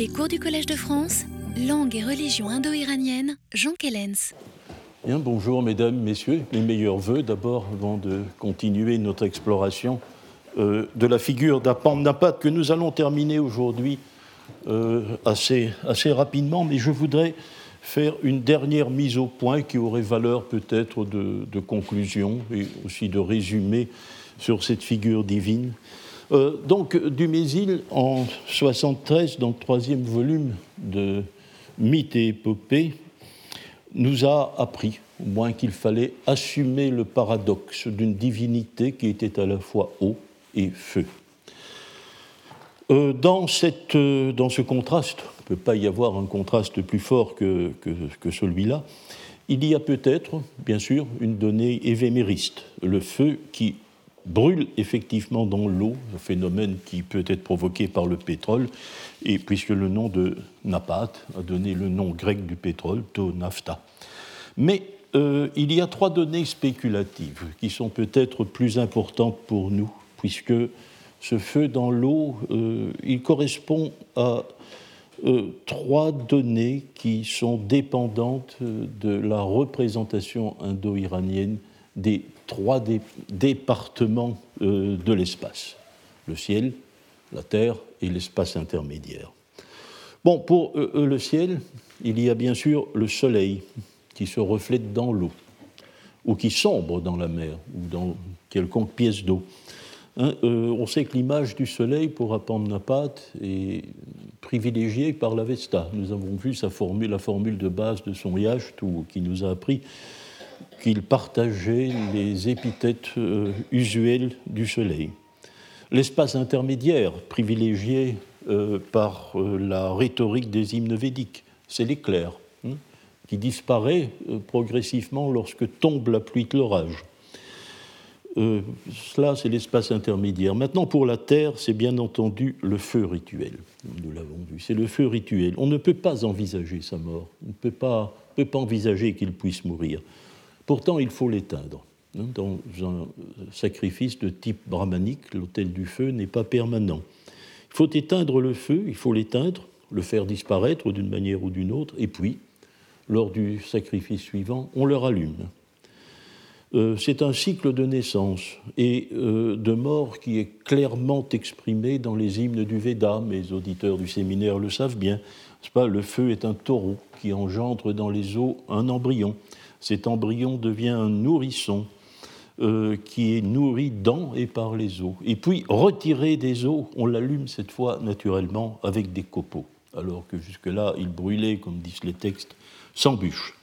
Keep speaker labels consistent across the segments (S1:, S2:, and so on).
S1: Les cours du Collège de France, langue et religion indo-iranienne, Jean Kellens.
S2: Bonjour mesdames, messieurs, mes meilleurs voeux d'abord avant de continuer notre exploration euh, de la figure d'Apam-Napat que nous allons terminer aujourd'hui euh, assez, assez rapidement, mais je voudrais faire une dernière mise au point qui aurait valeur peut-être de, de conclusion et aussi de résumé sur cette figure divine. Euh, donc, Dumézil, en 73, dans le troisième volume de Mythes et épopées, nous a appris, au moins qu'il fallait assumer le paradoxe d'une divinité qui était à la fois eau et feu. Euh, euh, dans, ce contraste, il ne peut pas y avoir un contraste plus fort que, que, que celui-là, il y a peut-être, bien sûr, une donnée évémériste, le feu qui brûle effectivement dans l'eau, un phénomène qui peut être provoqué par le pétrole, et puisque le nom de napat a donné le nom grec du pétrole, to nafta. Mais euh, il y a trois données spéculatives qui sont peut-être plus importantes pour nous, puisque ce feu dans l'eau, euh, il correspond à euh, trois données qui sont dépendantes de la représentation indo-iranienne des trois départements euh, de l'espace, le ciel, la terre et l'espace intermédiaire. Bon, pour euh, euh, le ciel, il y a bien sûr le soleil qui se reflète dans l'eau, ou qui sombre dans la mer, ou dans quelconque pièce d'eau. Hein, on sait que l'image du soleil pour Apamnapat est privilégiée par l'Avesta. Nous avons vu sa formule, la formule de base de son yacht, qui nous a appris qu'il partageait les épithètes euh, usuelles du soleil. L'espace intermédiaire privilégié euh, par euh, la rhétorique des hymnes védiques, c'est l'éclair, hein, qui disparaît progressivement lorsque tombe la pluie de l'orage. cela, c'est l'espace intermédiaire. Maintenant, pour la Terre, c'est bien entendu le feu rituel. Nous l'avons vu. C'est le feu rituel. On ne peut pas envisager sa mort. On ne peut pas envisager qu'il puisse mourir. Pourtant, il faut l'éteindre. Hein, dans un sacrifice de type brahmanique, l'autel du feu n'est pas permanent. Il faut éteindre le feu, il faut l'éteindre, le faire disparaître d'une manière ou d'une autre, et puis, lors du sacrifice suivant, on le rallume. Euh, c'est un cycle de naissance et euh, de mort qui est clairement exprimé dans les hymnes du Veda. Mes auditeurs du séminaire le savent bien. Pas, le feu est un taureau qui engendre dans les eaux un embryon cet embryon devient un nourrisson euh, qui est nourri dans et par les eaux. Et puis, retiré des eaux, on l'allume cette fois naturellement avec des copeaux, alors que jusque-là, il brûlait, comme disent les textes, sans bûche.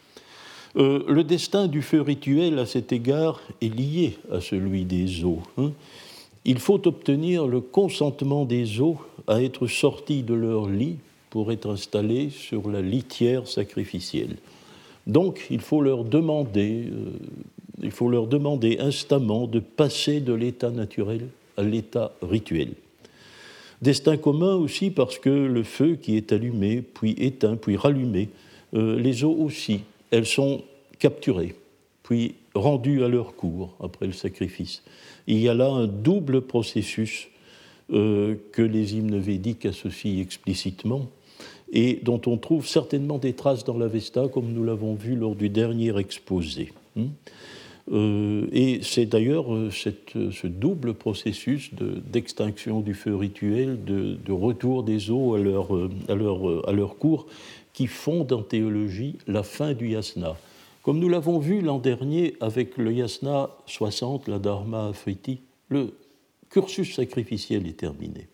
S2: Euh, le destin du feu rituel, à cet égard, est lié à celui des eaux. Hein. Il faut obtenir le consentement des eaux à être sortis de leur lit pour être installés sur la litière sacrificielle. Donc il faut leur demander, euh, il faut instamment de passer de l'état naturel à l'état rituel. Destin commun aussi parce que le feu qui est allumé, puis éteint, puis rallumé, euh, les eaux aussi, elles sont capturées, puis rendues à leur cours après le sacrifice. Il y a là un double processus euh, que les hymnes védiques associent explicitement et dont on trouve certainement des traces dans l'Avesta, comme nous l'avons vu lors du dernier exposé. Hmm. Euh, et c'est d'ailleurs euh, ce double processus d'extinction du feu rituel, de, retour des eaux à leur, euh, à, leur, à leur, cours, qui fonde en théologie la fin du yasna. Comme nous l'avons vu l'an dernier avec le yasna 60, la dharma afriti, le cursus sacrificiel est terminé.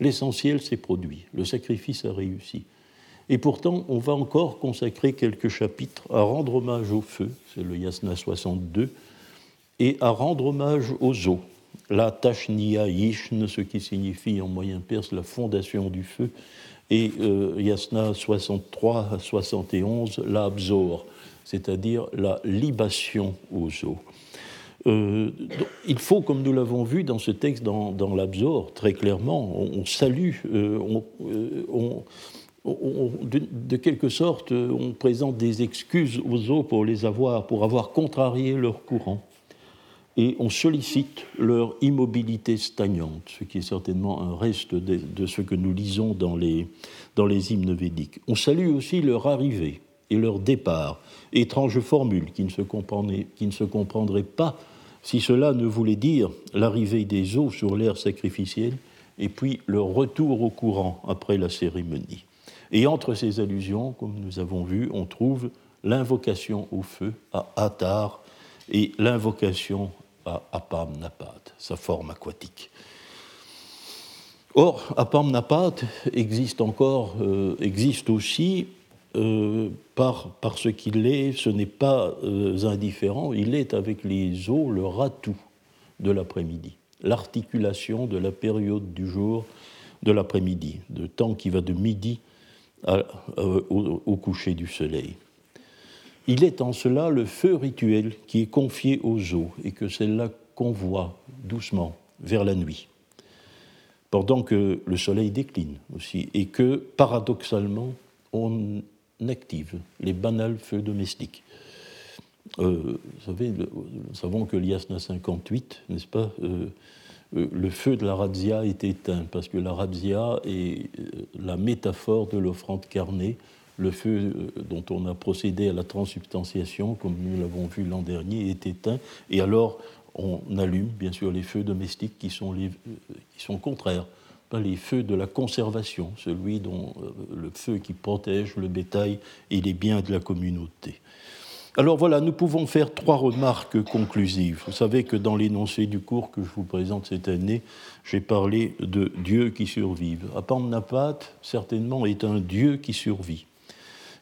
S2: L'essentiel s'est produit, le sacrifice a réussi. Et pourtant, on va encore consacrer quelques chapitres à rendre hommage au feu, c'est le Yasna 62, et à rendre hommage aux eaux, la Tashniya Yishn, ce qui signifie en moyen perse la fondation du feu, et euh, Yasna 63 à 71, la Abzor, c'est-à-dire la libation aux eaux. Euh, il faut, comme nous l'avons vu dans ce texte, dans, l'Absor, très clairement, on, salue, euh, on, de, quelque sorte, on présente des excuses aux eaux pour les avoir, pour avoir contrarié leur courant. Et on sollicite leur immobilité stagnante, ce qui est certainement un reste de, ce que nous lisons dans les, dans les hymnes védiques. On salue aussi leur arrivée et leur départ, étrange formule qui ne se, qui ne se comprendrait pas si cela ne voulait dire l'arrivée des eaux sur l'air sacrificiel et puis leur retour au courant après la cérémonie. Et entre ces allusions, comme nous avons vu, on trouve l'invocation au feu à Attar et l'invocation à Apam Napat, sa forme aquatique. Or, Apam Napat existe encore, euh, existe aussi euh, par, qu'il est, ce n'est pas euh, indifférent, il est avec les eaux le ratou de l'après-midi, l'articulation de la période du jour de l'après-midi, de temps qui va de midi au, coucher du soleil. Il est en cela le feu rituel qui est confié aux eaux et que celle-là convoie doucement vers la nuit, pendant que le soleil décline aussi, et que paradoxalement on active les banals feux domestiques. Euh, vous savez, nous savons que l'IASNA 58, n'est-ce pas, euh, euh, le feu de la razzia est éteint, parce que la razzia est la métaphore de l'offrande carnée, le feu dont on a procédé à la transubstantiation, comme nous l'avons vu l'an dernier, est éteint, et alors on allume bien sûr les feux domestiques qui sont, les, qui sont contraires les feux de la conservation, celui dont euh, le feu qui protège le bétail et les biens de la communauté. Alors voilà, nous pouvons faire trois remarques conclusives. Vous savez que dans l'énoncé du cours que je vous présente cette année, j'ai parlé de Dieu qui survive. Apamnapat, certainement, est un Dieu qui survit.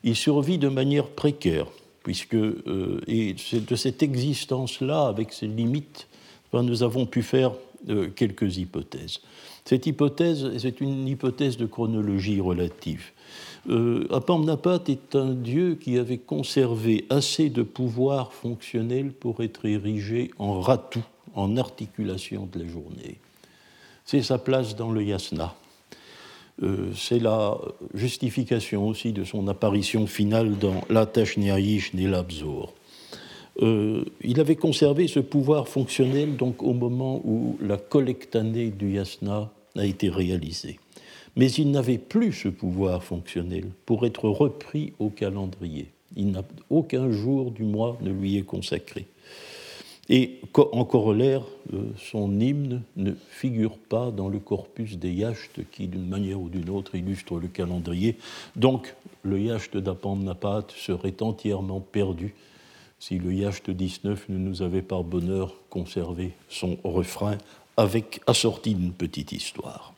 S2: Il survit de manière précaire, puisque, euh, et c'est de cette existence-là, avec ses limites, ben, nous avons pu faire euh, quelques hypothèses. Cette hypothèse, c'est une hypothèse de chronologie relative. Euh, Apamnapat est un dieu qui avait conservé assez de pouvoir fonctionnel pour être érigé en ratou, en articulation de la journée. C'est sa place dans le yasna. Euh, c'est la justification aussi de son apparition finale dans La Tashniaïch Nilabzor. Euh, il avait conservé ce pouvoir fonctionnel donc au moment où la collecte année du yasna a été réalisée. Mais il n'avait plus ce pouvoir fonctionnel pour être repris au calendrier. Aucun jour du mois ne lui est consacré. Et en corollaire, euh, son hymne ne figure pas dans le corpus des yachts qui, d'une manière ou d'une autre, illustre le calendrier. Donc, le yacht d'Apamnapat serait entièrement perdu si le Yacht 19 ne nous avait par bonheur conservé son refrain avec assorti d'une petite histoire.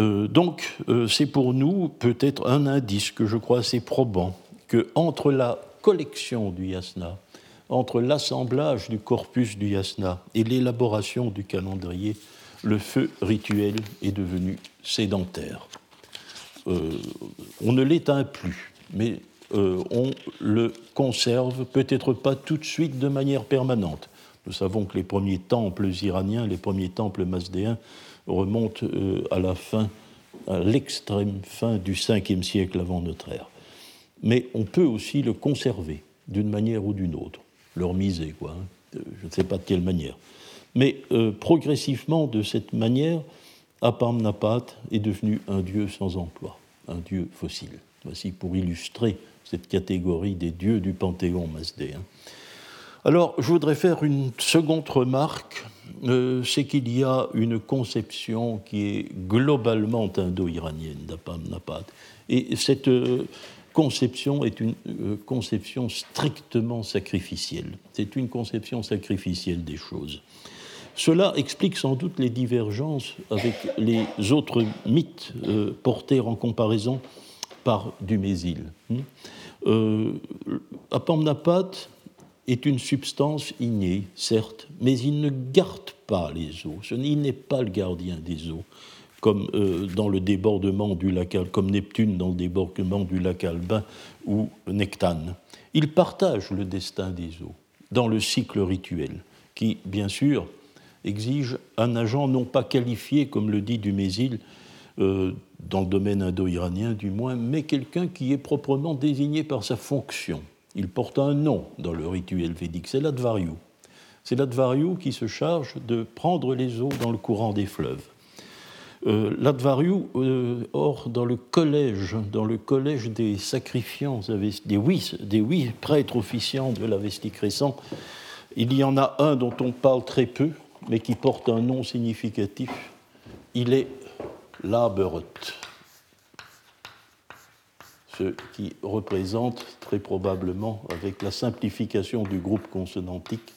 S2: Euh, donc, euh, c'est pour nous peut-être un indice que je crois assez probant que entre la collection du yasna, entre l'assemblage du corpus du yasna et l'élaboration du calendrier, le feu rituel est devenu sédentaire. Euh, on ne l'éteint plus, mais euh, on le conserve, peut-être pas tout de suite de manière permanente. Nous savons que les premiers temples iraniens, les premiers temples mazdéens, remontent euh, à la fin, à l'extrême fin du 5e siècle avant notre ère. Mais on peut aussi le conserver d'une manière ou d'une autre, leur miser, quoi. Hein. Euh, je ne sais pas de quelle manière. Mais progressivement, de cette manière, Apamnapat est devenu un dieu sans emploi, un dieu fossile. Voici pour illustrer cette catégorie des dieux du panthéon mazdéen. Alors, je voudrais faire une seconde remarque, euh, c'est qu'il y a une conception qui est globalement indo-iranienne d'Apam Napat. Et cette euh, conception est une euh, conception strictement sacrificielle. C'est une conception sacrificielle des choses. Cela explique sans doute les divergences avec les autres mythes portés en comparaison par Dumézil. Hmm. Euh, Apamnapat est une substance innée, certes, mais il ne garde pas les eaux. Il n'est pas le gardien des eaux, comme euh, dans le débordement du lac, comme Neptune dans le débordement du lac Albin ou Nectane. Il partage le destin des eaux dans le cycle rituel, qui, bien sûr, exige un agent non pas qualifié, comme le dit Dumézil, euh, dans le domaine indo-iranien du moins, mais quelqu'un qui est proprement désigné par sa fonction. Il porte un nom dans le rituel védique, c'est l'Advaryu. C'est l'Advaryu qui se charge de prendre les eaux dans le courant des fleuves. Euh, L'Advariou, euh, or, dans le collège, dans le collège des sacrifiants, des huit, des huit prêtres officiants de l'Avestique récent, il y en a un dont on parle très peu, mais qui porte un nom significatif. Il est Laberet, ce qui représente très probablement, avec la simplification du groupe consonantique,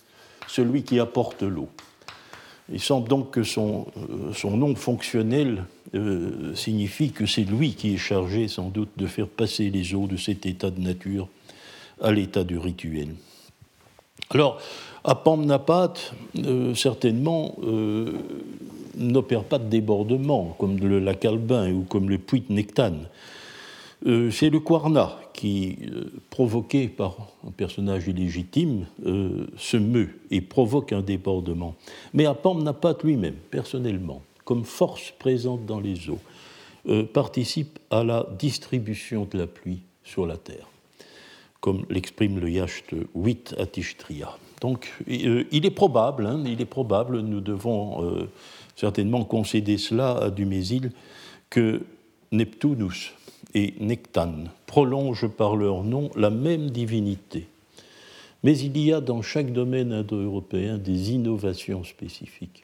S2: celui qui apporte l'eau. Il semble donc que son, euh, son nom fonctionnel euh, signifie que c'est lui qui est chargé sans doute de faire passer les eaux de cet état de nature à l'état du rituel. Alors, Apamnapat, euh, certainement, n'opère pas de débordement, comme le lac Albin ou comme le puits de Nectane. Euh, c'est le Kwarna qui, euh, provoqué par un personnage illégitime, euh, se meut et provoque un débordement. Mais Apamnapat lui-même, personnellement, comme force présente dans les eaux, participe à la distribution de la pluie sur la terre, comme l'exprime le Yacht 8 à Tishtria. Donc il est probable, hein, il est probable, nous devons certainement concéder cela à Dumézil, que Neptunus, et Nectan prolongent par leur nom la même divinité. Mais il y a dans chaque domaine indo-européen des innovations spécifiques.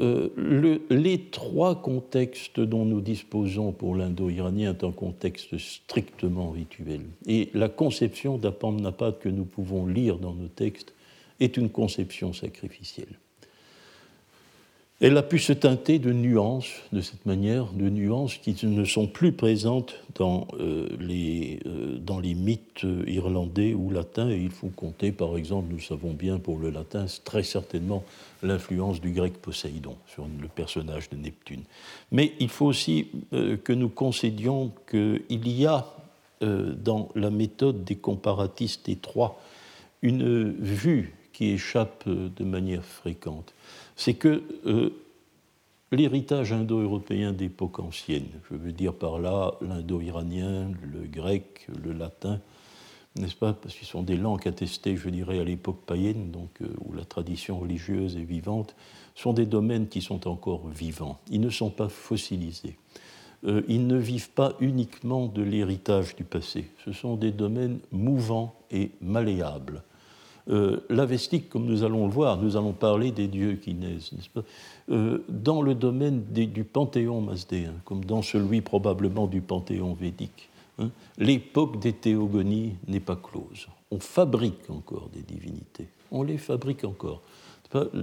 S2: Euh, les trois contextes dont nous disposons pour l'indo-iranien est un contexte strictement rituel. Et la conception d'Apamnapat que nous pouvons lire dans nos textes est une conception sacrificielle. Elle a pu se teinter de nuances, de cette manière, de nuances qui ne sont plus présentes dans, euh, les, euh, dans les mythes irlandais ou latins. Et il faut compter, par exemple, nous savons bien pour le latin, très certainement l'influence du grec Poséidon sur le personnage de Neptune. Mais il faut aussi euh, que nous concédions qu'il y a dans la méthode des comparatistes étroits une vue qui échappe de manière fréquente c'est que euh, l'héritage indo-européen d'époque ancienne, je veux dire par là l'indo-iranien, le grec, le latin, n'est-ce pas? Parce qu'ils sont des langues attestées, je dirais, à l'époque païenne, donc euh, où la tradition religieuse est vivante, sont des domaines qui sont encore vivants. Ils ne sont pas fossilisés. Euh, ils ne vivent pas uniquement de l'héritage du passé. Ce sont des domaines mouvants et malléables. Euh, L'Avestique, comme nous allons le voir, nous allons parler des dieux qui naissent, n'est-ce pas euh, Dans le domaine du panthéon mazdéen, comme dans celui probablement du panthéon védique, hein, l'époque des théogonies n'est pas close. On fabrique encore des divinités, on les fabrique encore.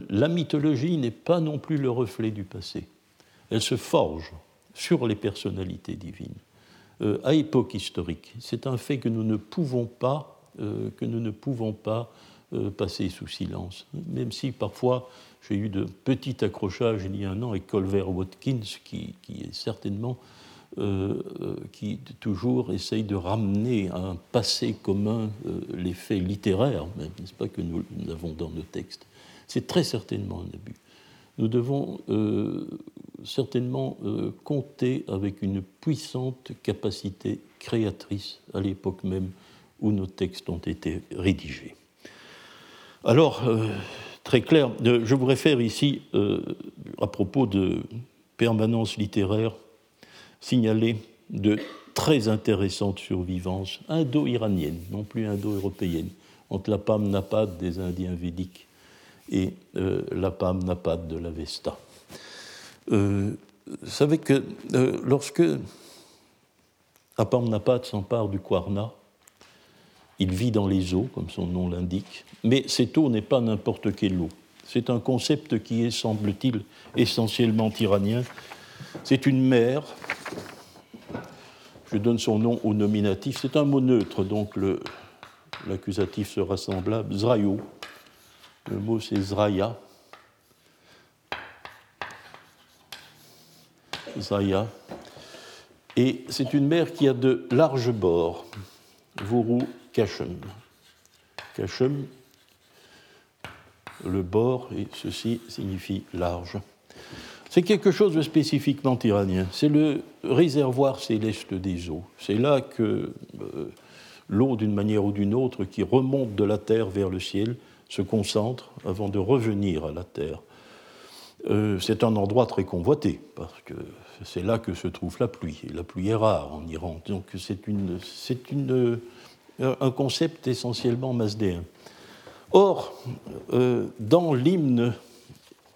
S2: La mythologie n'est pas non plus le reflet du passé. Elle se forge sur les personnalités divines, euh, à époque historique. C'est un fait que nous ne pouvons pas, que nous ne pouvons pas euh, passer sous silence. Même si parfois j'ai eu de petits accrochages il y a un an avec Colver Watkins, qui, est certainement, euh, euh, qui toujours essaye de ramener à un passé commun les faits littéraires, n'est-ce pas, que nous, avons dans nos textes. C'est très certainement un abus. Nous devons certainement compter avec une puissante capacité créatrice à l'époque même où nos textes ont été rédigés. Alors, euh, très clair, euh, je vous réfère ici, euh, à propos de permanence littéraire, signaler de très intéressantes survivances indo-iraniennes, non plus indo-européennes, entre la Pam Napad des Indiens védiques et la Pam Napad de l'Avesta. vous savez que lorsque Apam Napad s'empare du Kwarna, il vit dans les eaux, comme son nom l'indique, mais cette eau n'est pas n'importe quelle eau. C'est un concept qui est, semble-t-il, essentiellement iranien. C'est une mer. Je donne son nom au nominatif. C'est un mot neutre, donc l'accusatif sera semblable. Zrayo. Le mot c'est Zraya. Zraya. Et c'est une mer qui a de larges bords. Vourou Kachem. Kachem, le bord, et ceci signifie large. C'est quelque chose de spécifiquement iranien. C'est le réservoir céleste des eaux. C'est là que euh, l'eau, d'une manière ou d'une autre, qui remonte de la terre vers le ciel, se concentre avant de revenir à la terre. euh, c'est un endroit très convoité, parce que c'est là que se trouve la pluie, la pluie est rare en Iran. Donc c'est une, un concept essentiellement masdéen. Or, dans l'hymne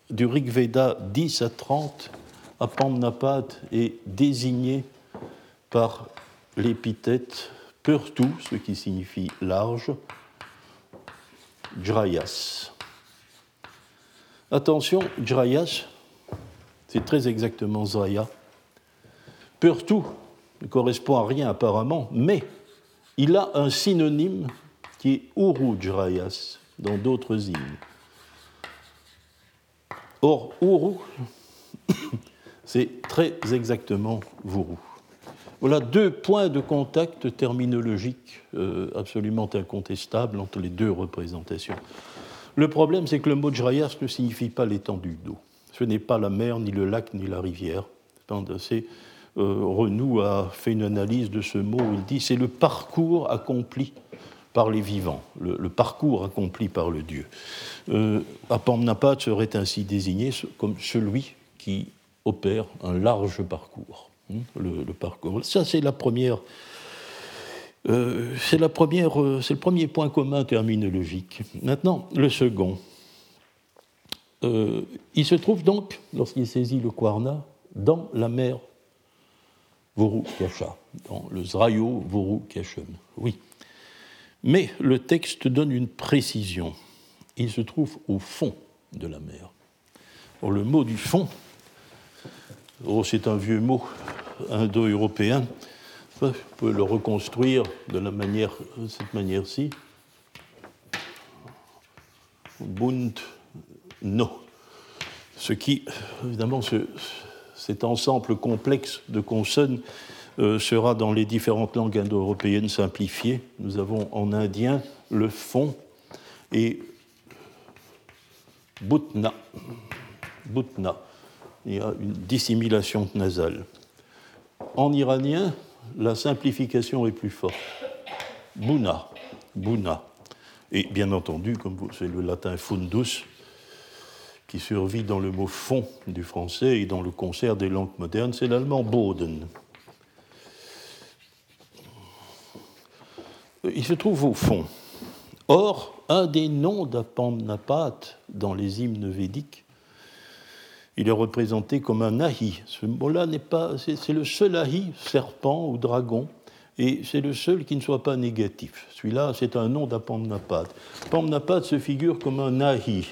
S2: du Rig Veda 10 à 30, Apamnapat est désigné par l'épithète Purtu, ce qui signifie large, Jrayas. Attention, Jrayas, c'est très exactement Zraya. Purtu ne correspond à rien apparemment, mais il a un synonyme qui est Uru Jrayas dans d'autres hymnes. Or, Uru, c'est très exactement Vuru. Voilà deux points de contact terminologiques euh, absolument incontestables entre les deux représentations. Le problème, c'est que le mot Jrayas ne signifie pas l'étendue d'eau. Ce n'est pas la mer, ni le lac, ni la rivière. C'est, Renou a fait une analyse de ce mot. Il dit c'est le parcours accompli par les vivants, le, parcours accompli par le Dieu. Euh, Apamnapat serait ainsi désigné comme celui qui opère un large parcours. Hein, le, parcours. Ça, c'est la première. Euh, c'est la première, euh, c'est le premier point commun terminologique. Maintenant, le second. Euh, il se trouve donc, lorsqu'il saisit le Kwarna, dans la mer Voru-Kasha, dans le Zrayo Voru-Kashem. Oui. Mais le texte donne une précision. Il se trouve au fond de la mer. Le mot du fond, oh, c'est un vieux mot indo-européen, on peut le reconstruire de la manière, cette manière-ci. Bund no. Ce qui, évidemment, cet ensemble complexe de consonnes euh, sera dans les différentes langues indo-européennes simplifié. Nous avons en indien le fond et butna. Butna. Il y a une dissimulation nasale. En iranien, la simplification est plus forte. Buna, Buna. Et bien entendu, comme c'est le latin fundus, qui survit dans le mot fond du français et dans le concert des langues modernes, c'est l'allemand Boden. Il se trouve au fond. Or, un des noms d'Apamnapat dans les hymnes védiques il est représenté comme un ahi. Ce mot-là n'est pas, c'est le seul ahi, serpent ou dragon, et c'est le seul qui ne soit pas négatif. Celui-là, c'est un nom d'Apamnapat. Apamnapat se figure comme un ahi.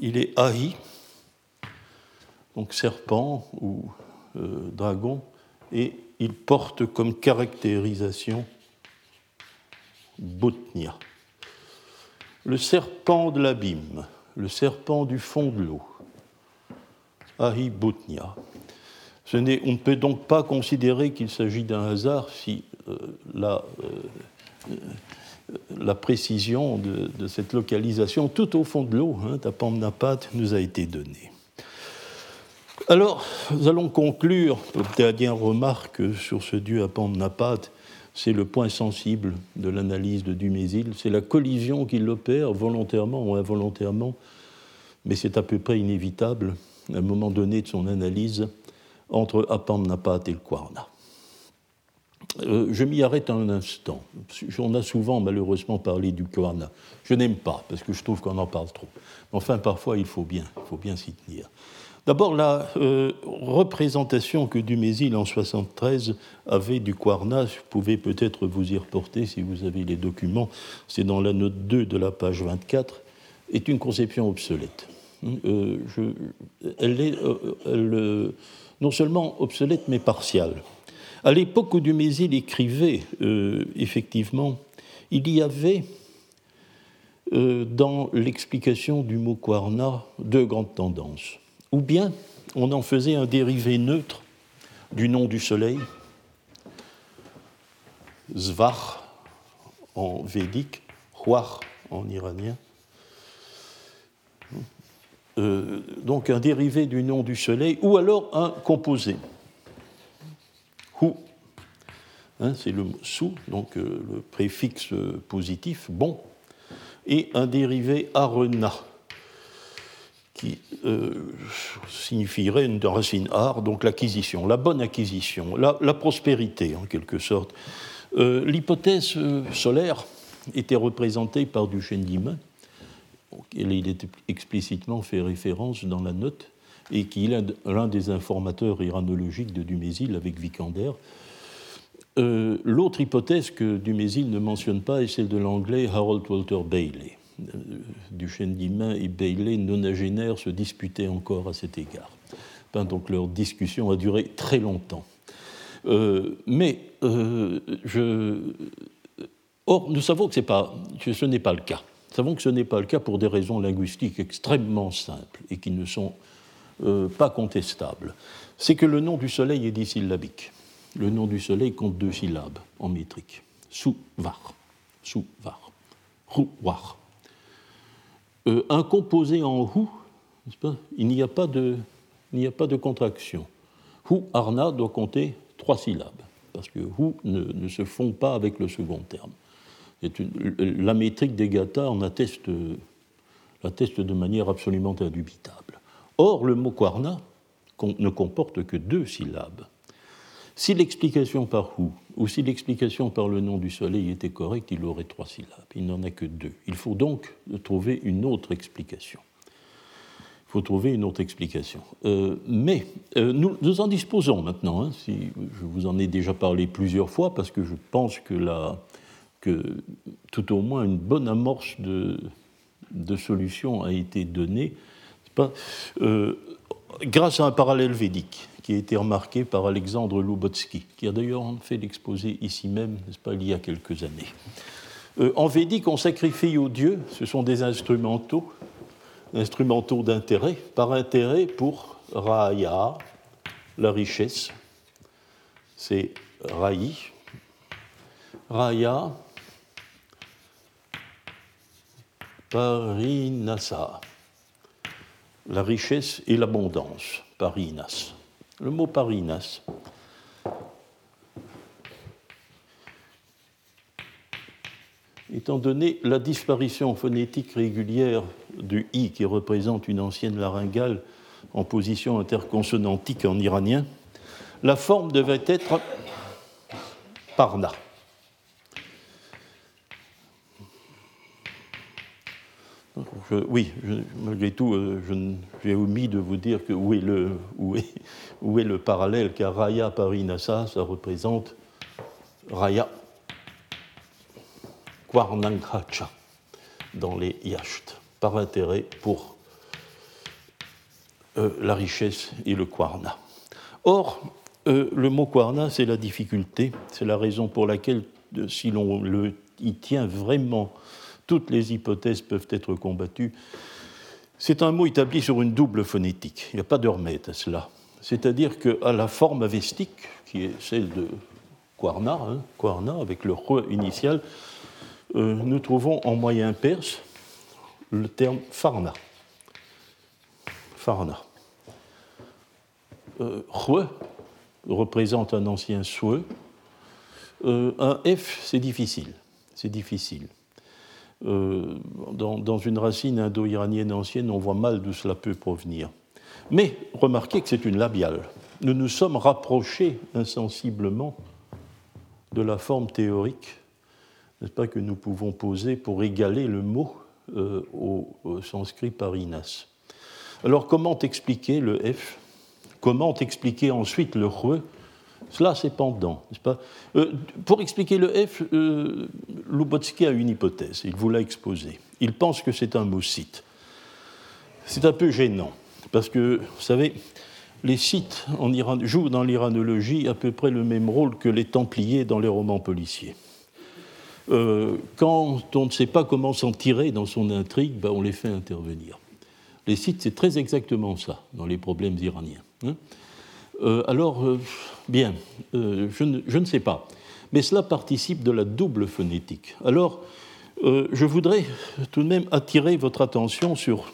S2: Il est ahi, donc serpent ou euh, dragon, et il porte comme caractérisation Botnia. Le serpent de l'abîme le serpent du fond de l'eau, Ahibutnia. on ne peut donc pas considérer qu'il s'agit d'un hasard si euh, la, euh, la, précision de, cette localisation tout au fond de l'eau, hein, Tapamnapat, nous a été donnée. Alors, nous allons conclure, dernière remarque sur ce dieu Apamnapat, c'est le point sensible de l'analyse de Dumézil, c'est la collision qu'il opère volontairement ou involontairement, mais c'est à peu près inévitable à un moment donné de son analyse entre Apamnapat et le Kwarna. Euh, je m'y arrête un instant. On a souvent malheureusement parlé du Kwarna. Je n'aime pas parce que je trouve qu'on en parle trop. Enfin, parfois, il faut bien, bien s'y tenir. D'abord, la euh, représentation que Dumézil en 73 avait du Quarna, vous pouvez peut-être vous y reporter si vous avez les documents, c'est dans la note 2 de la page 24, est une conception obsolète. Euh, elle est non seulement obsolète, mais partiale. À l'époque où Dumézil écrivait, effectivement, il y avait dans l'explication du mot Quarna deux grandes tendances ou bien on en faisait un dérivé neutre du nom du soleil, Zvar en védique, Huar en iranien. Euh, donc un dérivé du nom du soleil, ou alors un composé. Hein, c'est le sou, donc euh, le préfixe positif, bon, et un dérivé arena, qui signifierait une racine art, donc l'acquisition, la bonne acquisition, la, prospérité en quelque sorte. L'hypothèse solaire était représentée par Duchesne d'Imain, il est explicitement fait référence dans la note, et qui est l'un des informateurs iranologiques de Dumézil avec Vikander. Euh, l'autre hypothèse que Dumézil ne mentionne pas est celle de l'anglais Harold Walter Bailey. Euh, Duchesne et Bailey, nonagénaires, se disputaient encore à cet égard. donc leur discussion a duré très longtemps. Euh, mais. Or, nous savons que, ce n'est pas le cas. Nous savons que ce n'est pas le cas pour des raisons linguistiques extrêmement simples et qui ne sont pas contestables. C'est que le nom du soleil est dissyllabique. Le nom du soleil compte deux syllabes en métrique. Sou-var, sou-var, rou-war. Euh, un composé en hou, il n'y a, pas de, a pas de contraction. Hou, arna doit compter trois syllabes, parce que hou ne, se fond pas avec le second terme la métrique des Gata en atteste, atteste, de manière absolument indubitable. Or, le mot Kwarna ne comporte que deux syllabes. Si l'explication par Hu ou si l'explication par le nom du soleil était correcte, il aurait trois syllabes. Il n'en a que deux. Il faut donc trouver une autre explication. Il faut trouver une autre explication. Euh, mais euh, nous, en disposons maintenant. Hein, si, je vous en ai déjà parlé plusieurs fois parce que je pense que tout au moins une bonne amorce de, solution a été donnée, euh, grâce à un parallèle védique qui a été remarqué par Alexandre Lubotsky, qui a d'ailleurs fait l'exposé ici même, n'est-ce pas, il y a quelques années. Euh, en védique, on sacrifie aux dieux, ce sont des instrumentaux, instrumentaux d'intérêt, par intérêt pour Raya, la richesse, c'est Raï. Raya, Parinasa, la richesse et l'abondance, parinas. Le mot parinas étant donné la disparition phonétique régulière du i qui représente une ancienne laryngale en position interconsonantique en iranien, la forme devait être parna. Oui, malgré tout, euh, j'ai omis de vous dire que où est le, parallèle, car Raya Parinasa, ça représente Raya Kwarnankracha dans les Yacht, par intérêt pour euh, la richesse et le Kwarna. Or, euh, le mot Kwarna, c'est la difficulté, c'est la raison pour laquelle, si l'on y tient vraiment toutes les hypothèses peuvent être combattues. C'est un mot établi sur une double phonétique. Il n'y a pas de remède à cela. C'est-à-dire qu'à la forme avestique, qui est celle de Kwarna, hein, avec le re initial, euh, nous trouvons en moyen perse le terme farna. Farna. Euh, représente un ancien souhait. Euh, un F, c'est difficile. C'est difficile. Euh, dans, une racine indo-iranienne ancienne, on voit mal d'où cela peut provenir. Mais remarquez que c'est une labiale. Nous nous sommes rapprochés insensiblement de la forme théorique, n'est-ce pas, que nous pouvons poser pour égaler le mot euh, au, au, sanskrit parinas. Alors comment expliquer le F? Comment expliquer ensuite le re? Cela, c'est pendant, n'est-ce pas? Euh, Pour expliquer le F, euh, Lubotsky a une hypothèse, il vous l'a exposée. Il pense que c'est un mot site. C'est un peu gênant, parce que, vous savez, les sites jouent dans l'iranologie à peu près le même rôle que les Templiers dans les romans policiers. Euh, quand on ne sait pas comment s'en tirer dans son intrigue, ben, on les fait intervenir. Les sites, c'est très exactement ça dans les problèmes iraniens. Hein. Euh, alors, euh, bien, euh, je ne, sais pas. Mais cela participe de la double phonétique. Alors, je voudrais tout de même attirer votre attention sur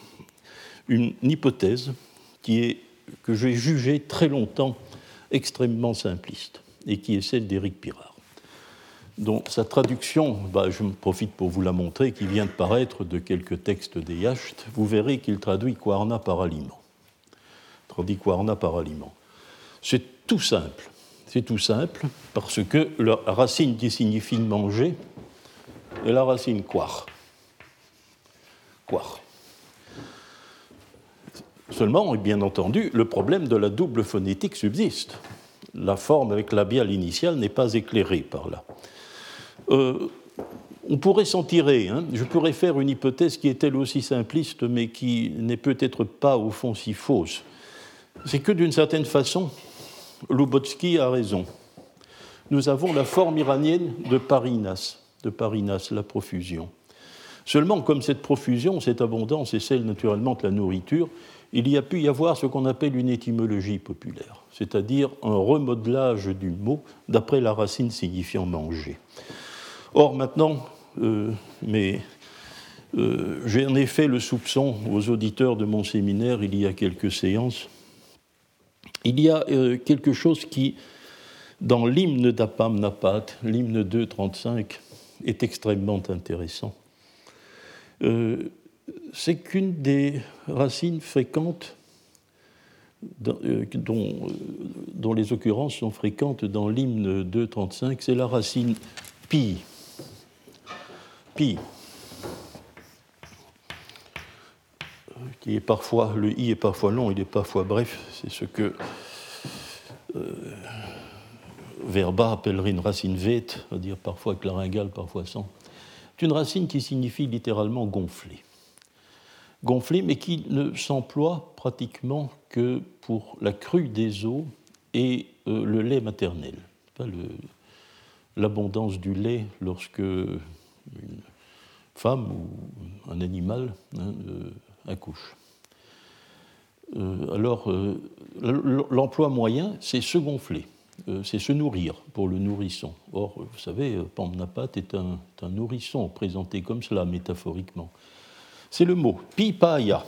S2: une hypothèse qui que j'ai jugée très longtemps extrêmement simpliste et qui est celle d'Éric Pirard. dont sa traduction, bah, je profite pour vous la montrer, qui vient de paraître de quelques textes des Yachts, vous verrez qu'il traduit Quarna par aliment. Traduit Quarna par aliment. C'est tout simple. C'est tout simple parce que la racine qui signifie manger est la racine quar. Quar. Seulement, bien entendu, le problème de la double phonétique subsiste. La forme avec labial initial n'est pas éclairée par là. Euh, on pourrait s'en tirer. Hein. Je pourrais faire une hypothèse qui est elle aussi simpliste, mais qui n'est peut-être pas au fond si fausse. C'est que d'une certaine façon, Lubotsky a raison. Nous avons la forme iranienne de Parinas, de Parinas, la profusion. Seulement, comme cette profusion, cette abondance est celle naturellement de la nourriture, il y a pu y avoir ce qu'on appelle une étymologie populaire, c'est-à-dire un remodelage du mot d'après la racine signifiant manger. Or, maintenant, euh, mais euh, j'en ai fait le soupçon aux auditeurs de mon séminaire il y a quelques séances. Il y a euh, quelque chose qui, dans l'hymne d'Apam Napat, l'hymne 2.35, est extrêmement intéressant. C'est qu'une des racines fréquentes dont, dont, les occurrences sont fréquentes dans l'hymne 2.35, c'est la racine pi qui est parfois, le i est parfois long, il est parfois bref, c'est ce que euh, Verba appellerait une racine vête, c'est-à-dire parfois claringale, parfois sans. C'est une racine qui signifie littéralement gonfler. Gonfler, mais qui ne s'emploie pratiquement que pour la crue des eaux et euh, le lait maternel. L'abondance du lait lorsque une femme ou un animal hein, euh, Euh, alors, euh, l'emploi moyen, c'est se gonfler, c'est se nourrir pour le nourrisson. Or, vous savez, Pamnapat est un, nourrisson présenté comme cela, métaphoriquement. C'est le mot pipaya.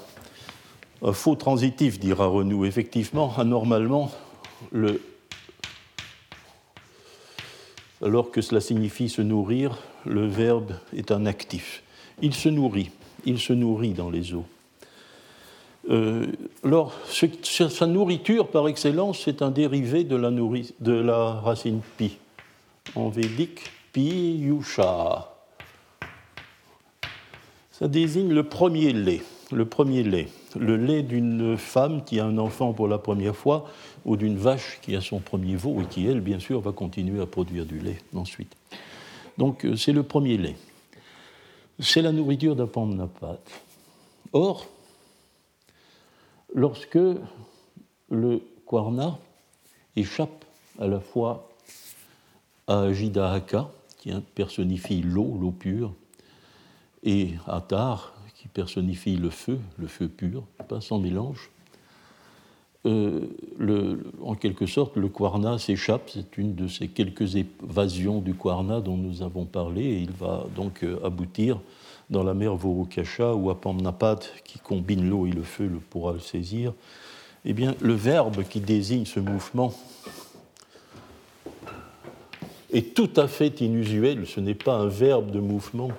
S2: Un faux transitif, dira Renou. Effectivement, anormalement, le alors que cela signifie se nourrir, le verbe est un actif. Il se nourrit, il se nourrit dans les eaux. Euh, alors, sa nourriture par excellence, c'est un dérivé de la, de la racine pi. En védique, pi yusha. Ça désigne le premier lait, le premier lait, le lait d'une femme qui a un enfant pour la première fois ou d'une vache qui a son premier veau et qui, elle, bien sûr, va continuer à produire du lait ensuite. Donc, euh, c'est le premier lait. C'est la nourriture d'un. Or, lorsque le Kwarna échappe à la fois à Jidahaka, qui personnifie l'eau, l'eau pure, et à Tar, qui personnifie le feu, le feu pur, pas sans mélange, euh, en quelque sorte, le Kwarna s'échappe. C'est une de ces quelques évasions du Kwarna dont nous avons parlé. Et il va donc euh, aboutir dans la mer Vorukasha ou à Pamnapat, qui combine l'eau et le feu, le pourra le saisir. Eh bien, le verbe qui désigne ce mouvement est tout à fait inusuel. Ce n'est pas un verbe de mouvement,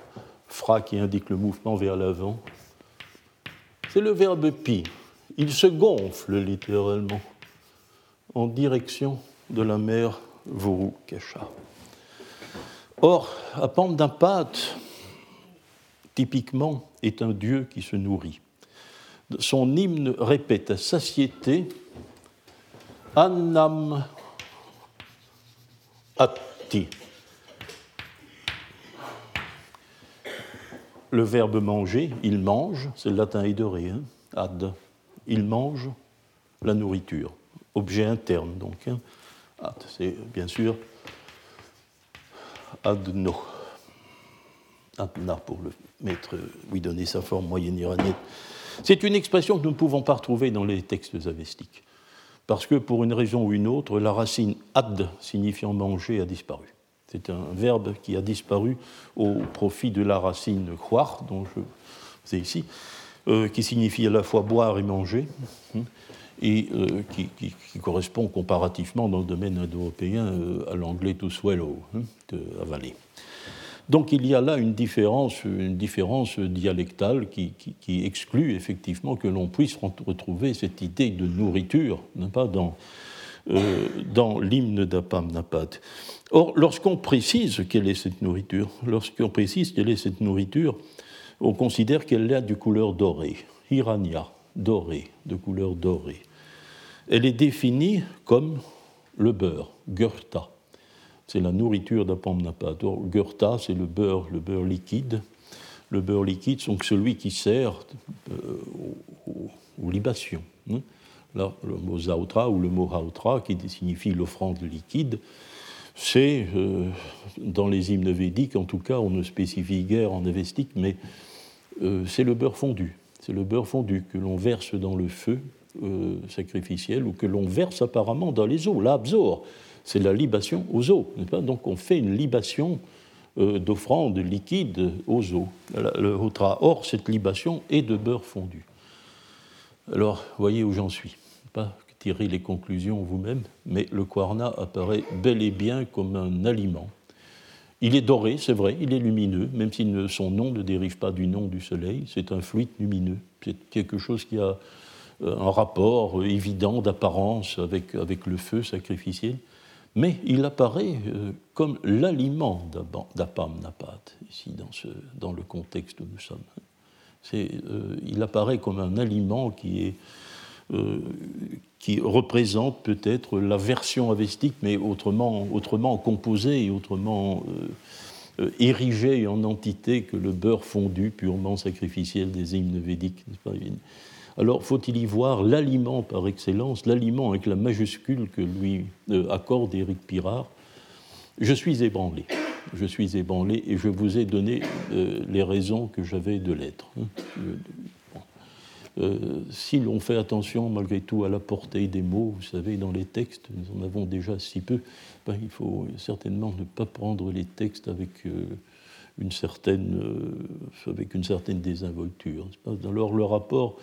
S2: fra qui indique le mouvement vers l'avant. C'est le verbe pi, il se gonfle littéralement en direction de la mer Vorukasha. Or, Apamdapat, typiquement, est un dieu qui se nourrit. Son hymne répète à satiété Annam Atti. Le verbe manger, il mange, c'est le latin idoré, hein, ad il mange la nourriture, objet interne donc. Hein. C'est bien sûr adno, adna pour le mettre, lui donner sa forme moyenne iranienne. C'est une expression que nous ne pouvons pas retrouver dans les textes avestiques, parce que pour une raison ou une autre, la racine ad signifiant manger a disparu. C'est un verbe qui a disparu au profit de la racine khoar, dont je c'est ici, euh, qui signifie à la fois boire et manger. et qui, correspond comparativement dans le domaine indo-européen à l'anglais to swallow, hein, de avaler. Donc il y a là une différence, une différence dialectale qui, exclut effectivement que l'on puisse retrouver cette idée de nourriture, pas, dans, euh, l'hymne d'Apam Napat. Or, lorsqu'on précise quelle est cette nourriture, lorsqu'on précise quelle est cette nourriture, on considère qu'elle est de couleur dorée, hiranya, dorée, de couleur dorée. Elle est définie comme le beurre, gurta c'est la nourriture d'Apamnapat. Gurta, c'est le beurre, le beurre liquide. Le beurre liquide, c'est celui qui sert euh, aux, libations. Hein. Là, le mot zautra ou le mot hautra, qui signifie l'offrande liquide, c'est, euh, dans les hymnes védiques, en tout cas, on ne spécifie guère en avestique, mais euh, c'est le beurre fondu. C'est le beurre fondu que l'on verse dans le feu sacrificiel ou que l'on verse apparemment dans les eaux, l'absor c'est la libation aux eaux. Donc on fait une libation euh, d'offrande liquide aux eaux. Or, cette libation est de beurre fondu. Alors, voyez où j'en suis. Pas tirer les conclusions vous-même, mais le quarna apparaît bel et bien comme un aliment. Il est doré, c'est vrai, il est lumineux, même si son nom ne dérive pas du nom du soleil, c'est un fluide lumineux. C'est quelque chose qui a euh, un rapport évident d'apparence avec, avec le feu sacrificiel mais il apparaît euh, comme l'aliment d'Apam Napat, ici dans, le contexte où nous sommes. Euh, il apparaît comme un aliment euh, qui représente peut-être la version avestique, mais autrement, autrement composée et autrement érigée en entité que le beurre fondu purement sacrificiel des hymnes védiques. Alors faut-il y voir l'aliment par excellence, l'aliment avec la majuscule que lui euh, accorde Éric Pirard? Je suis ébranlé. Je suis ébranlé et je vous ai donné euh, les raisons que j'avais de l'être. Hein. Euh, si l'on fait attention malgré tout à la portée des mots, vous savez, dans les textes, nous en avons déjà si peu, ben, il faut certainement ne pas prendre les textes avec, une, certaine, avec une certaine désinvolture. Alors le rapport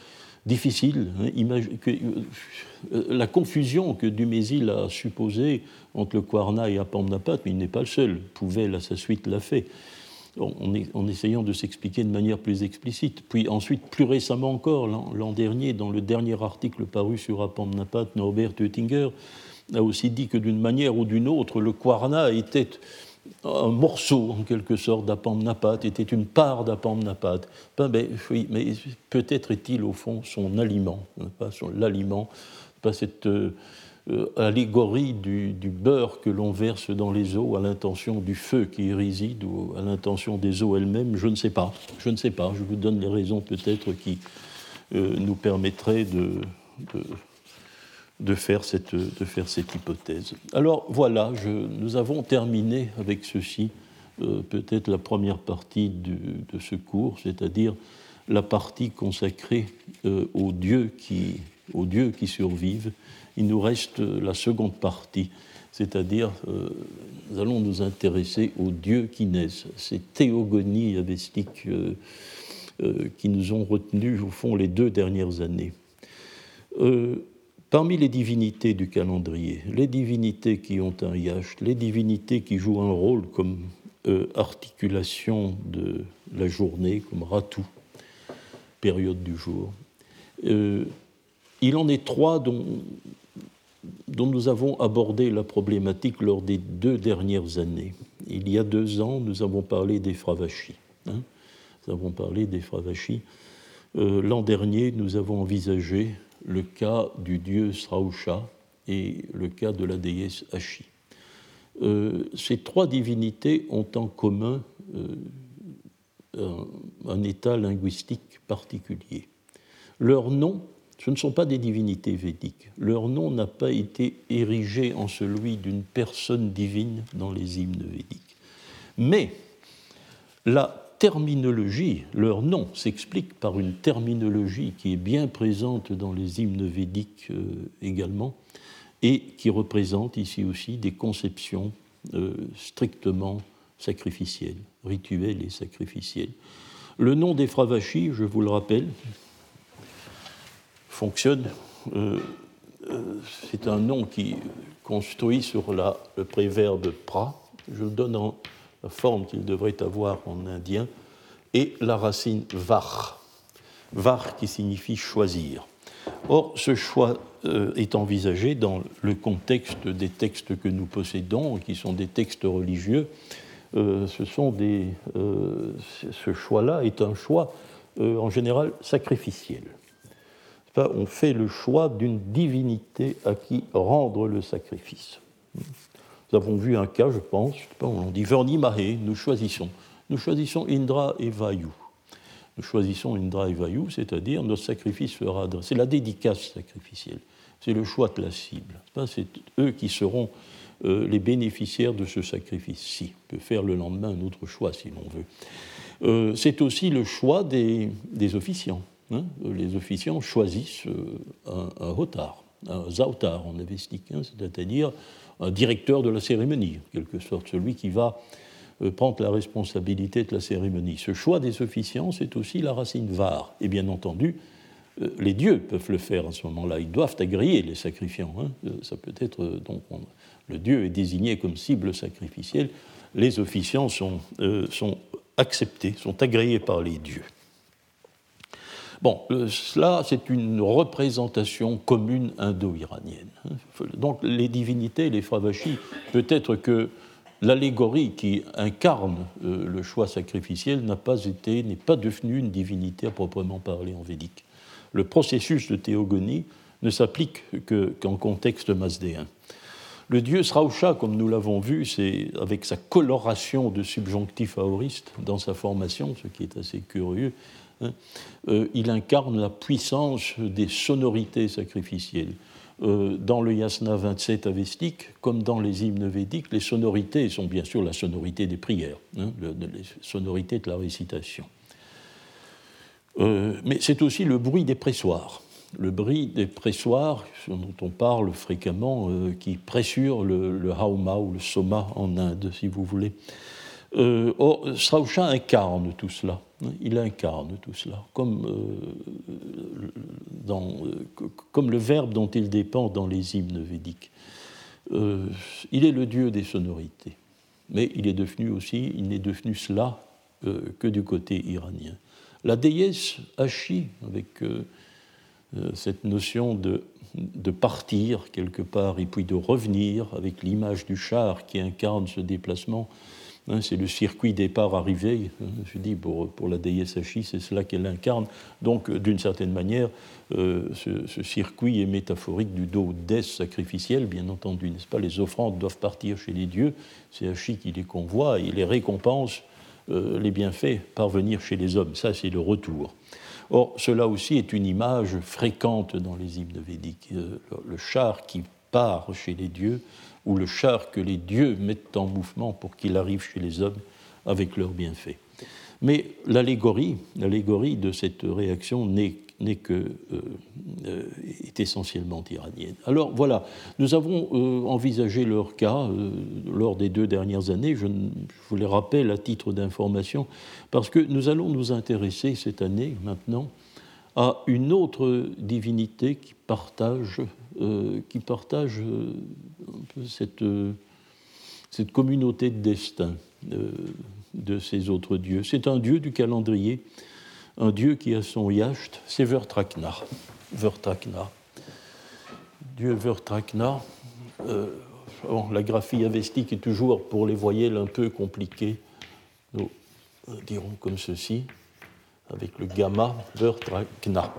S2: difficile. Hein, que, euh, la confusion que Dumézil a supposée entre le Kwarna et Apamnapat, mais il n'est pas le seul, Pouvel à sa suite l'a fait, en, essayant de s'expliquer de manière plus explicite. Puis ensuite, plus récemment encore, l'an dernier, dans le dernier article paru sur Apamnapat, Norbert Oettinger a aussi dit que d'une manière ou d'une autre, le Kwarna était un morceau, en quelque sorte, d'Apamnapat, était une part d'Apamnapat. Ben, ben, oui, mais peut-être est-il, au fond, son aliment, pas son l'aliment, pas cette euh, euh, allégorie du, beurre que l'on verse dans les eaux à l'intention du feu qui y réside ou à l'intention des eaux elles-mêmes, je ne sais pas. Je ne sais pas. Je vous donne les raisons peut-être qui euh, nous permettraient de faire cette, de faire cette hypothèse. Alors voilà, nous avons terminé avec ceci euh, peut-être la première partie de ce cours, c'est-à-dire la partie consacrée euh, aux, dieux qui, aux dieux qui survivent. Il nous reste la seconde partie, c'est-à-dire euh, nous allons nous intéresser aux dieux qui naissent, ces théogonies avestiques qui nous ont retenus au fond les deux dernières années. Parmi les divinités du calendrier, les divinités qui ont un yash, les divinités qui jouent un rôle comme euh, articulation de la journée, comme ratou, période du jour, euh, il en est trois dont, dont nous avons abordé la problématique lors des deux dernières années. Il y a deux ans, nous avons parlé des Fravachis. Hein. nous avons parlé des Fravachis. Euh, l'an dernier, nous avons envisagé le cas du dieu Srausha et le cas de la déesse Ashi. Euh, ces trois divinités ont en commun euh, un, état linguistique particulier. Leur nom, ce ne sont pas des divinités védiques. Leur nom n'a pas été érigé en celui d'une personne divine dans les hymnes védiques. Mais la terminologie, leur nom s'explique par une terminologie qui est bien présente dans les hymnes védiques euh, également, et qui représente ici aussi des conceptions euh, strictement sacrificielles, rituelles et sacrificielles. Le nom des Fravachis, je vous le rappelle, fonctionne euh, c'est un nom qui construit sur la, le préverbe pra, je le donne en la forme qu'il devrait avoir en indien, et la racine var, var qui signifie choisir. Or, ce choix euh, est envisagé dans le contexte des textes que nous possédons, qui sont des textes religieux. Euh, ce, sont des, euh, ce choix-là est un choix en général sacrificiel. On fait le choix d'une divinité à qui rendre le sacrifice. Nous avons vu un cas, je pense, on dit Verni Mahé, nous choisissons. Nous choisissons Indra et Vayu nous choisissons une drive value, c'est-à-dire notre sacrifice sera. C'est la dédicace sacrificielle, c'est le choix de la cible. C'est eux qui seront euh, les bénéficiaires de ce sacrifice-ci. On peut faire le lendemain un autre choix si l'on veut. Euh, c'est aussi le choix des, officiants. Hein. Les officiants choisissent euh, un, un un zautar en avestique, c'est-à-dire un directeur de la cérémonie, en quelque sorte, celui qui va euh, prendre la responsabilité de la cérémonie. Ce choix des officiants, c'est aussi la racine var. Et bien entendu, euh, les dieux peuvent le faire à ce moment-là. Ils doivent agréer les sacrifiants. Hein. Euh, ça peut être donc le dieu est désigné comme cible sacrificielle. Les officiants sont acceptés, sont agréés par les dieux. Bon, cela, c'est une représentation commune indo-iranienne. Hein. Donc, les divinités, les fravachis, peut-être que l'allégorie qui incarne euh, le choix sacrificiel n'a pas été, n'est pas devenue une divinité à proprement parler en védique. Le processus de théogonie ne s'applique qu'en contexte masdéen. Le dieu Srausha, comme nous l'avons vu, c'est avec sa coloration de subjonctif aoriste dans sa formation, ce qui est assez curieux, hein, euh, il incarne la puissance des sonorités sacrificielles. Euh, dans le yasna 27 avestique, comme dans les hymnes védiques, les sonorités sont bien sûr la sonorité des prières, hein, les sonorités de la récitation. Euh, mais c'est aussi le bruit des pressoirs. Le bruit des pressoirs, dont on parle fréquemment, qui pressure le, le, hauma ou le soma en Inde, si vous voulez. Or, Srausha incarne tout cela. Il incarne tout cela, comme, euh, euh, comme le verbe dont il dépend dans les hymnes védiques. Euh, il est le dieu des sonorités, mais il est devenu aussi, il n'est devenu cela que du côté iranien. La déesse Ashi, avec cette notion de partir quelque part et puis de revenir, avec l'image du char qui incarne ce déplacement, Hein, c'est le circuit départ-arrivée. Je dis pour, pour la déesse Hachi, c'est cela qu'elle incarne. Donc, euh, d'une certaine manière, euh, ce, circuit est métaphorique du dos d'Es sacrificiel, bien entendu, n'est-ce pas? Les offrandes doivent partir chez les dieux, c'est Hachi qui les convoie, et les récompenses, euh, les bienfaits, parvenir chez les hommes. Ça, c'est le retour. Or, cela aussi est une image fréquente dans les hymnes védiques. Le char qui part chez les dieux ou le char que les dieux mettent en mouvement pour qu'il arrive chez les hommes avec leurs bienfaits. Mais l'allégorie, de cette réaction n'est que euh, euh, est essentiellement iranienne. Alors voilà, nous avons euh, envisagé leur cas lors des deux dernières années. Je vous les rappelle à titre d'information parce que nous allons nous intéresser cette année maintenant à une autre divinité qui partage euh, qui partagent euh, cette, euh, cette, communauté de destin de ces autres dieux. C'est un dieu du calendrier, un dieu qui a son yacht, c'est Vertrakna. Dieu Vertrakna. la graphie avestique est toujours pour les voyelles un peu compliquée. Nous dirons comme ceci, avec le gamma Vertrakna.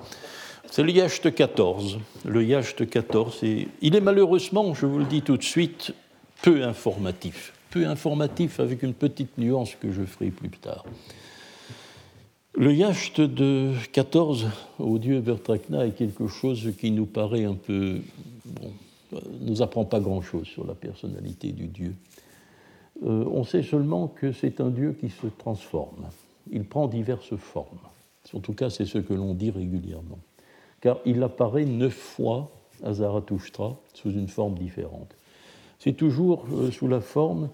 S2: C'est le Yacht 14. Le Yacht 14, il est malheureusement, je vous le dis tout de suite, peu informatif. Peu informatif avec une petite nuance que je ferai plus tard. Le Yacht de 14 au dieu Vertrakna est quelque chose qui nous paraît un peu. Bon, nous apprend pas grand-chose sur la personnalité du dieu. Euh, on sait seulement que c'est un dieu qui se transforme. Il prend diverses formes. En tout cas, c'est ce que l'on dit régulièrement car il apparaît neuf fois à Zarathustra sous une forme différente. C'est toujours euh, sous la forme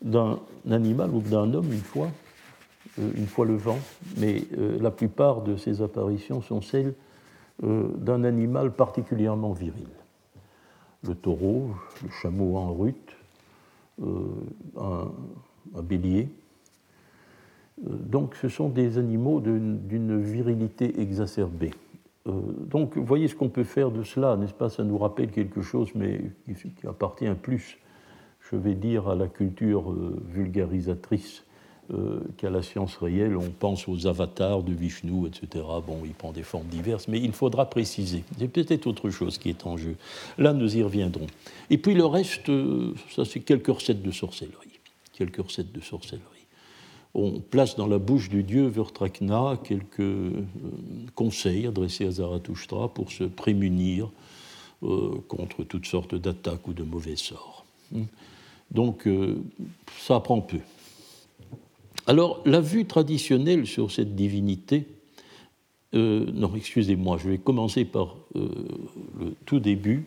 S2: d'un animal ou d'un homme une fois, euh, une fois le vent, mais euh, la plupart de ces apparitions sont celles d'un animal particulièrement viril. le taureau, le chameau en rute, un, bélier. Donc ce sont des animaux d'une virilité exacerbée. Donc vous voyez ce qu'on peut faire de cela, n'est-ce pas? Ça nous rappelle quelque chose, mais qui appartient plus, je vais dire, à la culture vulgarisatrice euh, qu'à la science réelle, on pense aux avatars de Vishnu, etc. Bon, il prend des formes diverses, mais il faudra préciser. C'est peut-être autre chose qui est en jeu. Là, nous y reviendrons. Et puis le reste, euh, ça c'est quelques recettes de sorcellerie. Quelques recettes de sorcellerie. On place dans la bouche du dieu Vertrakna quelques euh, conseils adressés à Zarathustra pour se prémunir contre toutes sortes d'attaques ou de mauvais sorts. Donc, ça apprend peu. Alors, la vue traditionnelle sur cette divinité, euh, non, excusez-moi, je vais commencer par euh, le tout début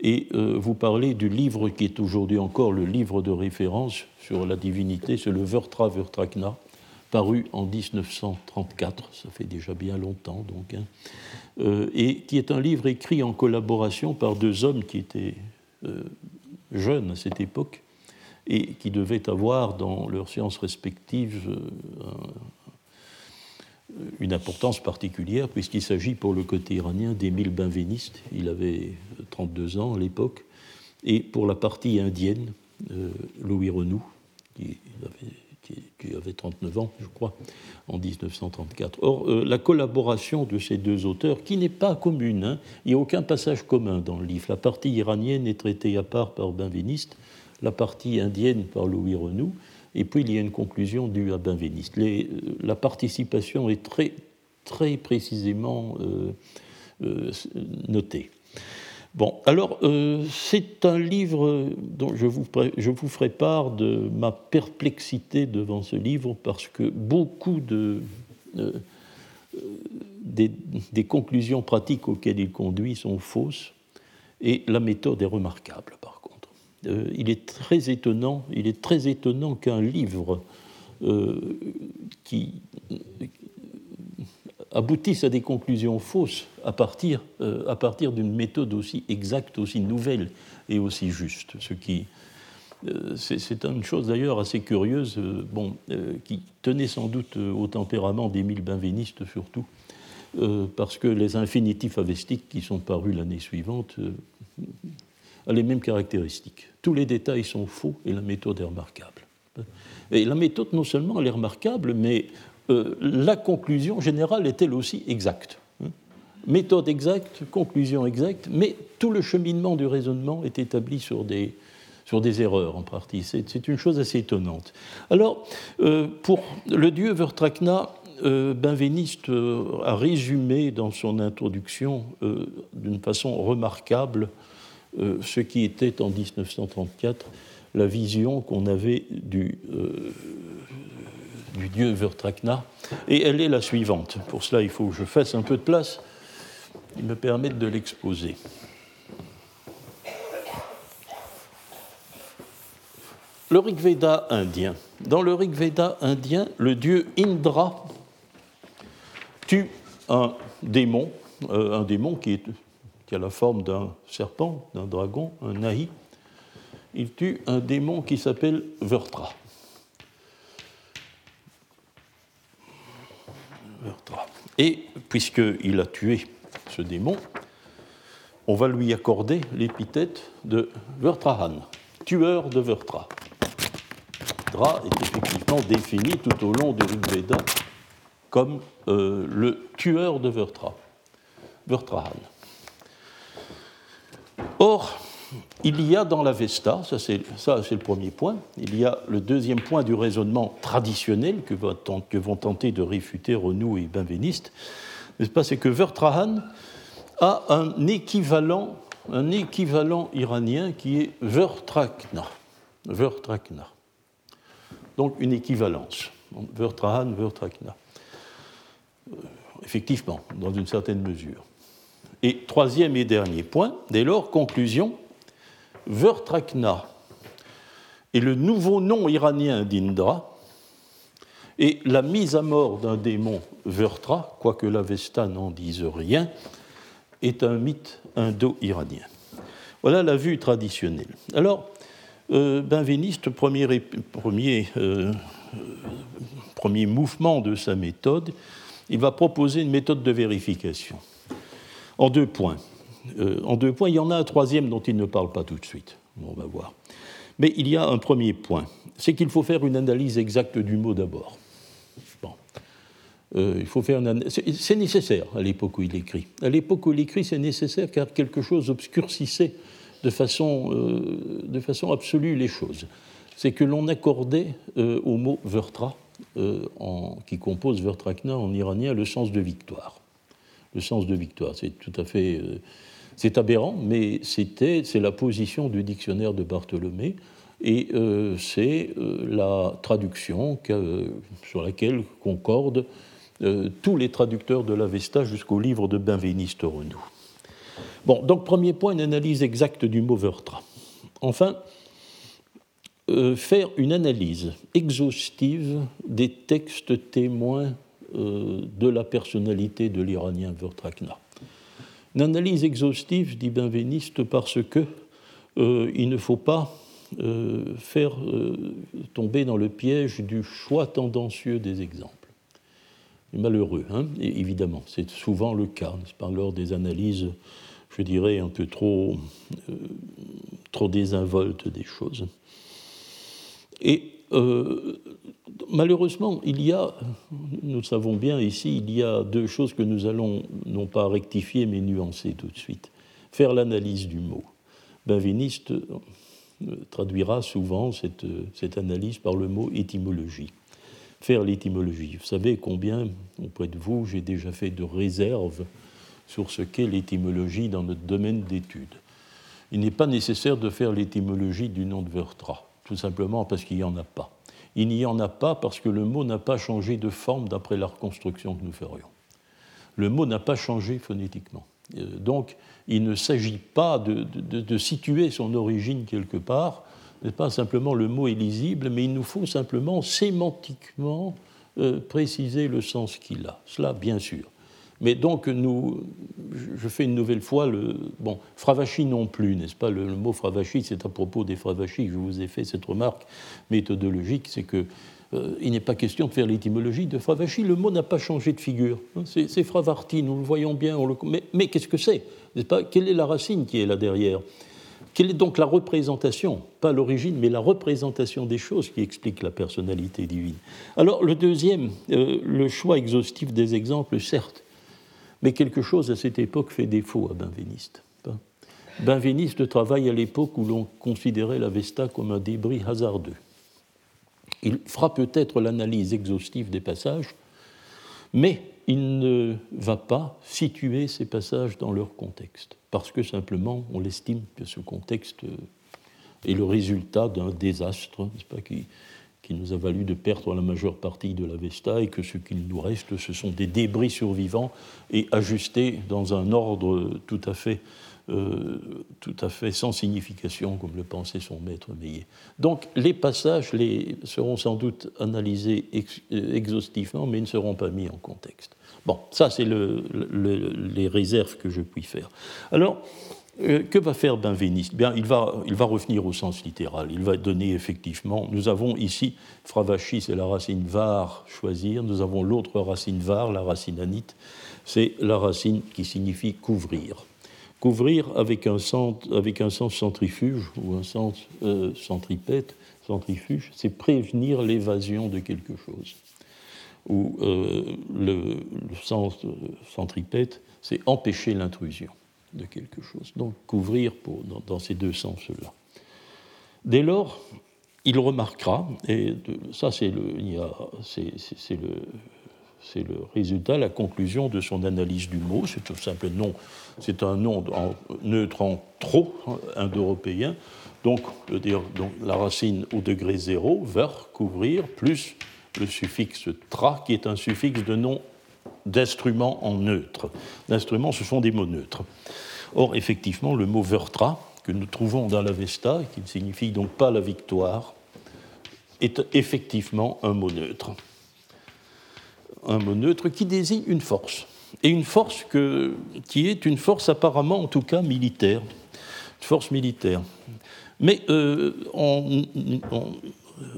S2: et euh, vous parler du livre qui est aujourd'hui encore le livre de référence sur la divinité, c'est le Vertra Vertrakna, paru en 1934, ça fait déjà bien longtemps donc, hein, et qui est un livre écrit en collaboration par deux hommes qui étaient jeunes à cette époque, et qui devaient avoir dans leurs sciences respectives euh, une importance particulière, puisqu'il s'agit pour le côté iranien d'Émile Benveniste, il avait 32 ans à l'époque, et pour la partie indienne, euh, Louis Renou, qui avait, 39 ans, je crois, en 1934. Or, euh, la collaboration de ces deux auteurs, qui n'est pas commune, hein, il n'y a aucun passage commun dans le livre. La partie iranienne est traitée à part par Benveniste, la partie indienne par Louis Renou, et puis il y a une conclusion due à Benveniste. La participation est très, très précisément euh, euh, notée. Bon, alors euh, c'est un livre dont je vous, je vous ferai part de ma perplexité devant ce livre parce que beaucoup de, des, des, conclusions pratiques auxquelles il conduit sont fausses et la méthode est remarquable. Euh, il est très étonnant, il est très étonnant qu'un livre euh, qui aboutisse à des conclusions fausses à partir, euh, partir d'une méthode aussi exacte, aussi nouvelle et aussi juste. Ce qui, c'est une chose d'ailleurs assez curieuse, bon, qui tenait sans doute au tempérament d'Émile Benveniste surtout, parce que les infinitifs avestiques qui sont parus l'année suivante a les mêmes caractéristiques. Tous les détails sont faux et la méthode est remarquable. Et la méthode, non seulement elle est remarquable, mais euh, la conclusion générale est elle aussi exacte. Méthode exacte, conclusion exacte, mais tout le cheminement du raisonnement est établi sur des, sur des erreurs en partie. C'est une chose assez étonnante. Alors, euh, pour le dieu Vertrakna, euh, Benveniste a résumé dans son introduction d'une façon remarquable euh, ce qui était en 1934 la vision qu'on avait du, euh, dieu Vertrakna. Et elle est la suivante. Pour cela, il faut que je fasse un peu de place. Il me permet de l'exposer. Le Rig Veda indien. Dans le Rig Veda indien, le dieu Indra tue un démon, euh, un démon qui est qui a la forme d'un serpent, d'un dragon, un nahi, il tue un démon qui s'appelle Vertra. Et puisqu'il a tué ce démon, on va lui accorder l'épithète de Vertrahan, tueur de Vertra. Dra est effectivement défini tout au long du Rig comme euh, le tueur de Vertra, Vertrahan. Or, il y a dans la Vesta, ça c'est le premier point, il y a le deuxième point du raisonnement traditionnel que, vont tenter de réfuter Renou et Benveniste, c'est que Vertrahan a un équivalent, un équivalent iranien qui est Vertrakna. Vertrakna. Donc une équivalence. Vertrahan, Vertrakna. Euh, effectivement, dans une certaine mesure. Et troisième et dernier point, dès lors, conclusion, Vertrakna est le nouveau nom iranien d'Indra, et la mise à mort d'un démon Vertra, quoique l'Avesta n'en dise rien, est un mythe indo-iranien. Voilà la vue traditionnelle. Alors, euh, Benveniste, euh, premier mouvement de sa méthode, il va proposer une méthode de vérification en deux points. Euh, en deux points, il y en a un troisième dont il ne parle pas tout de suite. On va voir. Mais il y a un premier point, c'est qu'il faut faire une analyse exacte du mot d'abord. Bon. Euh, il faut faire C'est nécessaire à l'époque où il écrit. À l'époque où il écrit, c'est nécessaire car quelque chose obscurcissait de façon, euh, de façon absolue les choses. C'est que l'on accordait au mot vertra, qui compose vertrakna en iranien, le sens de victoire le sens de victoire. C'est tout à fait. Euh, c'est aberrant, mais c'est la position du dictionnaire de Bartholomé et euh, c'est euh, la traduction sur laquelle concordent tous les traducteurs de l'Avesta jusqu'au livre de Benveniste Renou. Bon, donc premier point, une analyse exacte du mot Vertra. Enfin, faire une analyse exhaustive des textes témoins de la personnalité de l'Iranien Vertrakna. Une analyse exhaustive, dit Benveniste, parce que euh, il ne faut pas euh, faire tomber dans le piège du choix tendancieux des exemples. Malheureux, hein évidemment, c'est souvent le cas, pas, lors des analyses, je dirais, un peu trop, trop désinvoltes des choses. Et malheureusement, il y a, nous savons bien ici, il y a deux choses que nous allons non pas rectifier mais nuancer tout de suite. Faire l'analyse du mot. Benveniste euh, traduira souvent cette, cette analyse par le mot étymologie. Faire l'étymologie. Vous savez combien, auprès de vous, j'ai déjà fait de réserves sur ce qu'est l'étymologie dans notre domaine d'étude. Il n'est pas nécessaire de faire l'étymologie du nom de Vertra, tout simplement parce qu'il n'y en a pas il n'y en a pas parce que le mot n'a pas changé de forme d'après la reconstruction que nous ferions. Le mot n'a pas changé phonétiquement. Euh, donc, il ne s'agit pas de, situer son origine quelque part. pas simplement le mot est lisible, mais il nous faut simplement sémantiquement euh, préciser le sens qu'il a. Cela, bien sûr. Mais donc, nous, je fais une nouvelle fois le. Bon, Fravashi non plus, n'est-ce pas? Le, mot Fravashi, c'est à propos des Fravashi que je vous ai fait cette remarque méthodologique c'est que. Euh, il n'est pas question de faire l'étymologie de Fravashi, le mot n'a pas changé de figure. Hein, c'est Fravarti, nous le voyons bien. mais, mais qu'est-ce que c'est pas? Quelle est la racine qui est là derrière? Quelle est donc la représentation? Pas l'origine, mais la représentation des choses qui explique la personnalité divine. Alors, le deuxième, euh, le choix exhaustif des exemples, certes, mais quelque chose à cette époque fait défaut à Benveniste. Benveniste travaille à l'époque où l'on considérait l'Avesta comme un débris hasardeux. Il fera peut-être l'analyse exhaustive des passages, mais il ne va pas situer ces passages dans leur contexte, parce que simplement on l'estime que ce contexte est le résultat d'un désastre, pas, qui nous a valu de perdre la majeure partie de la Vesta et que ce qu'il nous reste, ce sont des débris survivants et ajustés dans un ordre tout à fait, euh, tout à fait sans signification, comme le pensait son maître Meillet. Donc les passages les, seront sans doute analysés euh, exhaustivement, mais ne seront pas mis en contexte. Bon, ça c'est le, les réserves que je puis faire. Alors, euh, que va faire Benveniste? Bien, il va, revenir au sens littéral. Il va donner effectivement. Nous avons ici Fravashi, c'est la racine var, choisir. Nous avons l'autre racine var, la racine anite. C'est la racine qui signifie couvrir. Couvrir avec un sens, centrifuge ou un sens euh, centripète, centrifuge, c'est prévenir l'évasion de quelque chose. Ou euh, le, le, sens centripète, c'est empêcher l'intrusion de quelque chose. Donc couvrir dans, ces deux sens-là. Dès lors, il remarquera, et ça c'est le, le, le résultat, la conclusion de son analyse du mot. C'est tout simple c'est un nom neutre en trop indo-européen. Donc, donc, la racine au degré zéro, ver, couvrir, plus le suffixe tra, qui est un suffixe de nom d'instruments en neutre. L'instrument, ce sont des mots neutres. Or, effectivement, le mot vertra, que nous trouvons dans l'Avesta, qui ne signifie donc pas la victoire, est effectivement un mot neutre. Un mot neutre qui désigne une force. Et une force que, qui est une force apparemment, en tout cas, militaire. force militaire. Mais euh,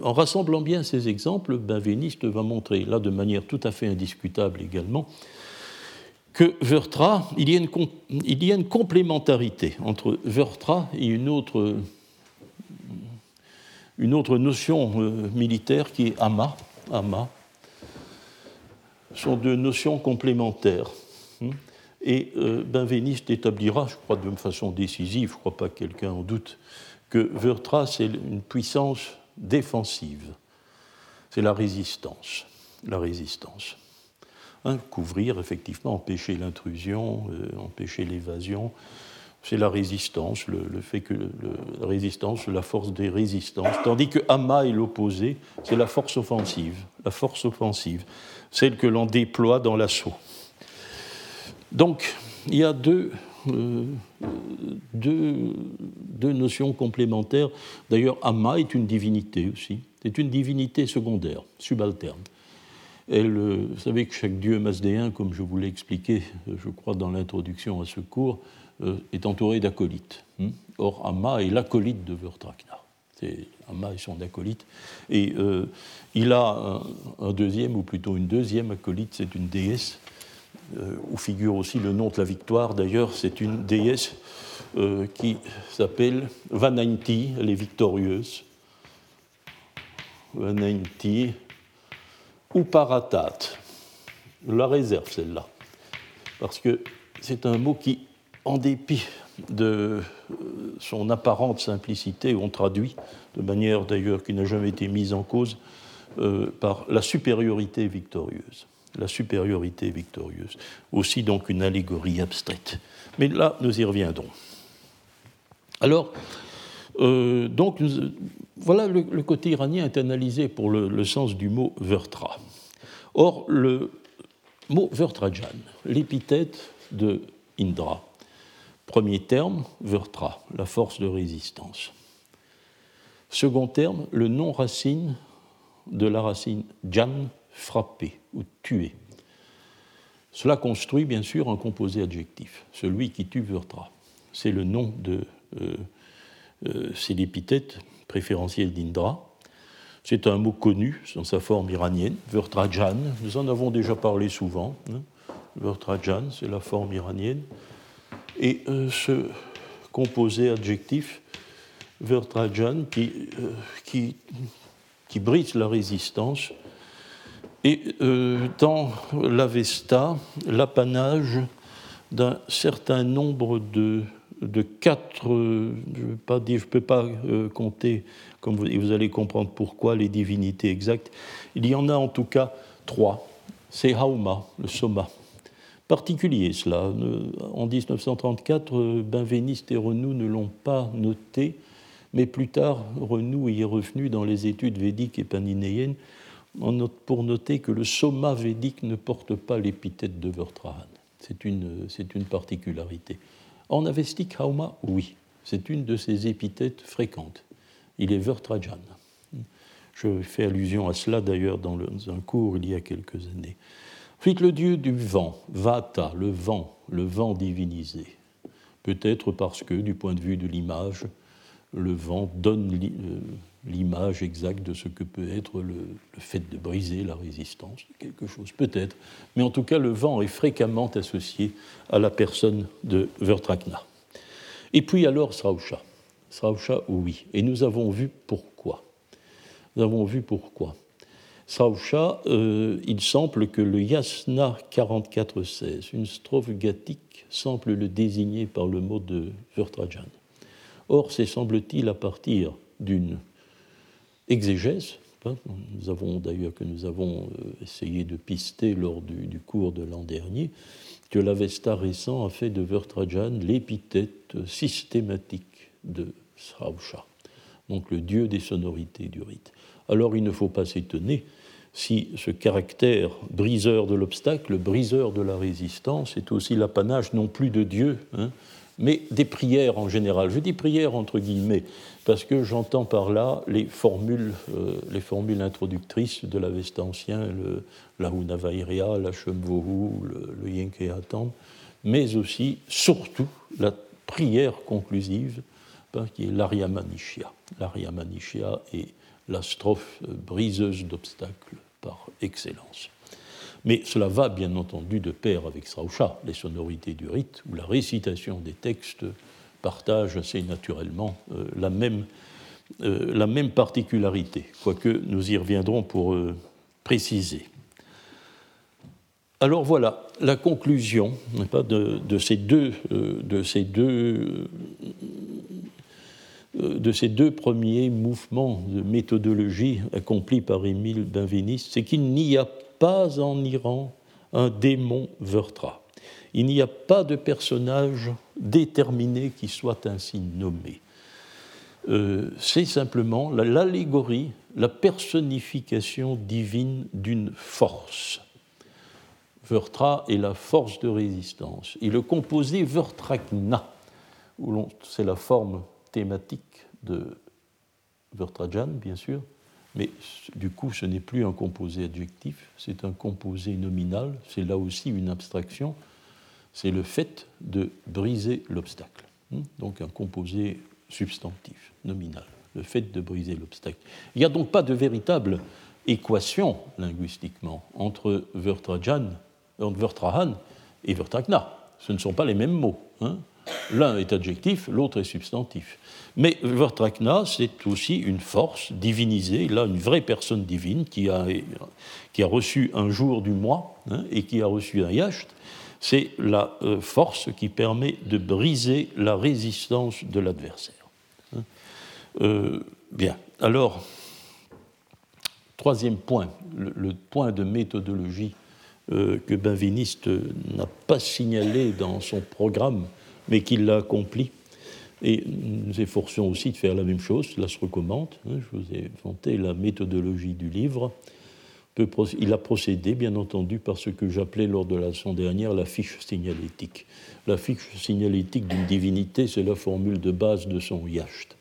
S2: en, rassemblant bien ces exemples, Benveniste va montrer, là de manière tout à fait indiscutable également, que Vertra, il y, a une, complémentarité entre Vertra et une autre, notion euh, militaire qui est Ama. Ama sont deux notions complémentaires. Hmm. Et euh, Benveniste établira, je crois de façon décisive, je ne crois pas que quelqu'un en doute, que Vertra, c'est une puissance défensive. C'est la résistance. La résistance. Hein, couvrir, effectivement, empêcher l'intrusion, euh, empêcher l'évasion. C'est la résistance, le, fait que la résistance, la force des résistances. Tandis que Hama est l'opposé, c'est la force offensive. La force offensive, celle que l'on déploie dans l'assaut. Donc, il y a deux, euh, deux, notions complémentaires. D'ailleurs, Amma est une divinité aussi. C'est une divinité secondaire, subalterne. Euh, vous savez que chaque dieu masdéen, comme je vous l'ai expliqué, euh, je crois, dans l'introduction à ce cours, est entouré d'acolytes. Hmm. Or, Amma est l'acolyte de Vertrakna. C'est Amma et son acolyte. Et il a un, deuxième, ou plutôt une deuxième acolyte, c'est une déesse où figure aussi le nom de la victoire. D'ailleurs, c'est une déesse euh, qui s'appelle Vanainti, elle est victorieuse. Vanainti ou Paratat. Je la réserve celle-là, parce que c'est un mot qui, en dépit de euh, son apparente simplicité, on traduit, de manière d'ailleurs qui n'a jamais été mise en cause, par la supériorité victorieuse la supériorité victorieuse. Aussi donc une allégorie abstraite. Mais là, nous y reviendrons. Alors, euh, donc, voilà, le, côté iranien est analysé pour le, sens du mot Vertra. Or, le mot Vertrajan, l'épithète de Indra, premier terme, Vertra, la force de résistance. Second terme, le nom racine de la racine Jan, frapper ou tuer. Cela construit bien sûr un composé adjectif, celui qui tue Vertra. C'est le nom de. Euh, euh, c'est l'épithète préférentielle d'Indra. C'est un mot connu dans sa forme iranienne, Vertrajan. Nous en avons déjà parlé souvent. Hein. Vertrajan, c'est la forme iranienne. Et euh, ce composé adjectif, Vertrajan, qui, brise la résistance, et euh, dans l'Avesta, l'apanage d'un certain nombre de, quatre, je ne peux pas euh, compter, comme vous, vous, allez comprendre pourquoi, les divinités exactes. Il y en a en tout cas trois. C'est Hauma, le Soma. Particulier cela. En 1934, Benveniste et Renou ne l'ont pas noté, mais plus tard, Renou y est revenu dans les études védiques et paninéennes pour noter que le soma védique ne porte pas l'épithète de Vertrahan. C'est une, une, particularité. En avestique, Hauma, oui, c'est une de ses épithètes fréquentes. Il est Vertrajan. Je fais allusion à cela d'ailleurs dans, un cours il y a quelques années. Ensuite, le dieu du vent, Vata, le vent, le vent divinisé. Peut-être parce que, du point de vue de l'image, le vent donne euh, l'image exacte de ce que peut être le, fait de briser la résistance, quelque chose peut-être. Mais en tout cas, le vent est fréquemment associé à la personne de Vertrakna. Et puis alors Srausha. Srausha, oui. Et nous avons vu pourquoi. Nous avons vu pourquoi. Srausha, euh, il semble que le Yasna 44-16, une strophe gathique, semble le désigner par le mot de Vertrajan. Or, c'est semble-t-il à partir d'une exégèse, hein, nous avons d'ailleurs que nous avons euh, essayé de pister lors du, cours de l'an dernier, que l'Avesta récent a fait de Vertrajan l'épithète systématique de Srausha, donc le dieu des sonorités du rite. Alors il ne faut pas s'étonner si ce caractère briseur de l'obstacle, briseur de la résistance, est aussi l'apanage non plus de Dieu, hein, mais des prières en général. Je dis prières entre guillemets, parce que j'entends par là les formules, euh, introductrices de l'Avesta ancien, le, la Hunavairia, la Shemvohu, le, le Yenkeatan, mais aussi, surtout, la prière conclusive hein, qui est l'Ariamanichia. L'Ariamanichia est la strophe briseuse d'obstacles par excellence. Mais cela va bien entendu de pair avec Srausha, les sonorités du rite, où la récitation des textes partage assez naturellement euh, la, même, euh, la, même, particularité, quoique nous y reviendrons pour euh, préciser. Alors voilà la conclusion de, ces deux, de, ces deux, de ces deux premiers mouvements de méthodologie accomplis par Émile Benveniste, c'est qu'il n'y a pas en Iran un démon Vertra. Il n'y a pas de personnage déterminé qui soit ainsi nommé. Euh, c'est simplement l'allégorie, la personnification divine d'une force. Vertra est la force de résistance. Et le composé Vertrakna, c'est la forme thématique de Vertrajan, bien sûr, mais du coup, ce n'est plus un composé adjectif, c'est un composé nominal, c'est là aussi une abstraction, c'est le fait de briser l'obstacle. Hmm? Donc un composé substantif, nominal, le fait de briser l'obstacle. Il n'y a donc pas de véritable équation linguistiquement entre Vertrajan, Vertrahan et Vertrakna. Ce ne sont pas les mêmes mots. Hein. L'un est adjectif, l'autre est substantif. Mais Vertrakna, c'est aussi une force divinisée, là, une vraie personne divine qui a, qui a reçu un jour du mois hein, et qui a reçu un yacht. C'est la euh, force qui permet de briser la résistance de l'adversaire. Hein. Euh, bien, alors, troisième point, le, point de méthodologie euh, que Benveniste n'a pas signalé dans son programme mais qu'il l'a accompli. Et nous efforcions aussi de faire la même chose, cela se recommande. Hein, je vous ai vanté la méthodologie du livre. Il a procédé, bien entendu, par ce que j'appelais lors de la leçon dernière la fiche signalétique. La fiche signalétique d'une divinité, c'est la formule de base de son yacht.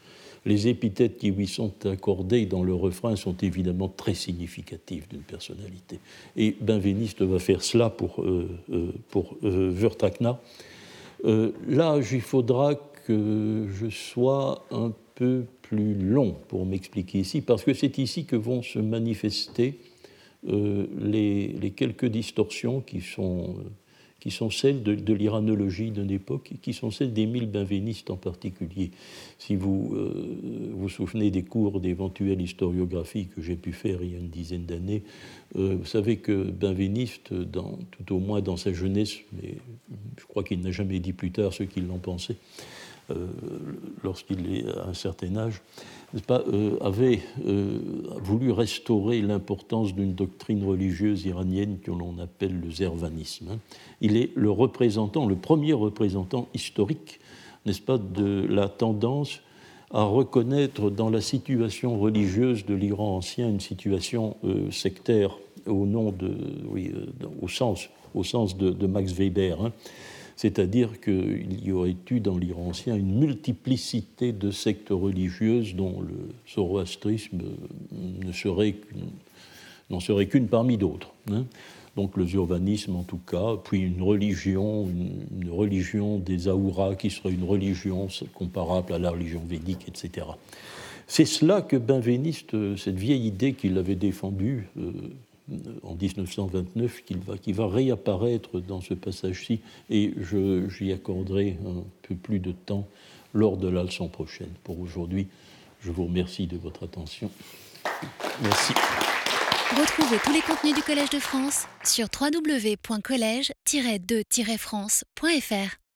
S2: Les épithètes qui lui sont accordées dans le refrain sont évidemment très significatives d'une personnalité. Et Benveniste va faire cela pour, euh, euh, pour euh, euh, là, il faudra que je sois un peu plus long pour m'expliquer ici, parce que c'est ici que vont se manifester euh, les, quelques distorsions qui sont, qui sont celles de, l'iranologie d'une époque qui sont celles d'Émile Benveniste en particulier. Si vous euh, vous souvenez des cours d'éventuelle historiographie que j'ai pu faire il y a une dizaine d'années, vous savez que Benveniste, tout au moins dans sa jeunesse, mais je crois qu'il n'a jamais dit plus tard ce qu'il en pensait, euh, lorsqu'il est à un certain âge, pas, euh, avait euh, voulu restaurer l'importance d'une doctrine religieuse iranienne que l'on appelle le zervanisme. Il est le représentant, le premier représentant historique, n'est-ce pas, de la tendance à reconnaître dans la situation religieuse de l'Iran ancien une situation sectaire au sens de, Max Weber. Hein c'est-à-dire qu'il y aurait eu dans l'Iran ancien une multiplicité de sectes religieuses dont le zoroastrisme n'en serait qu'une parmi d'autres. Hein. Donc le zurvanisme en tout cas, puis une religion, une, religion des Aouras qui serait une religion comparable à la religion védique, etc. C'est cela que Benveniste, cette vieille idée qu'il avait défendue, euh, en 1929 qu'il va, qui va réapparaître dans ce passage-ci et j'y accorderai un peu plus de temps lors de la leçon prochaine. Pour aujourd'hui, je vous remercie de votre attention. Merci.
S1: Retrouvez tous les contenus du Collège de France sur www.colège-2-france.fr.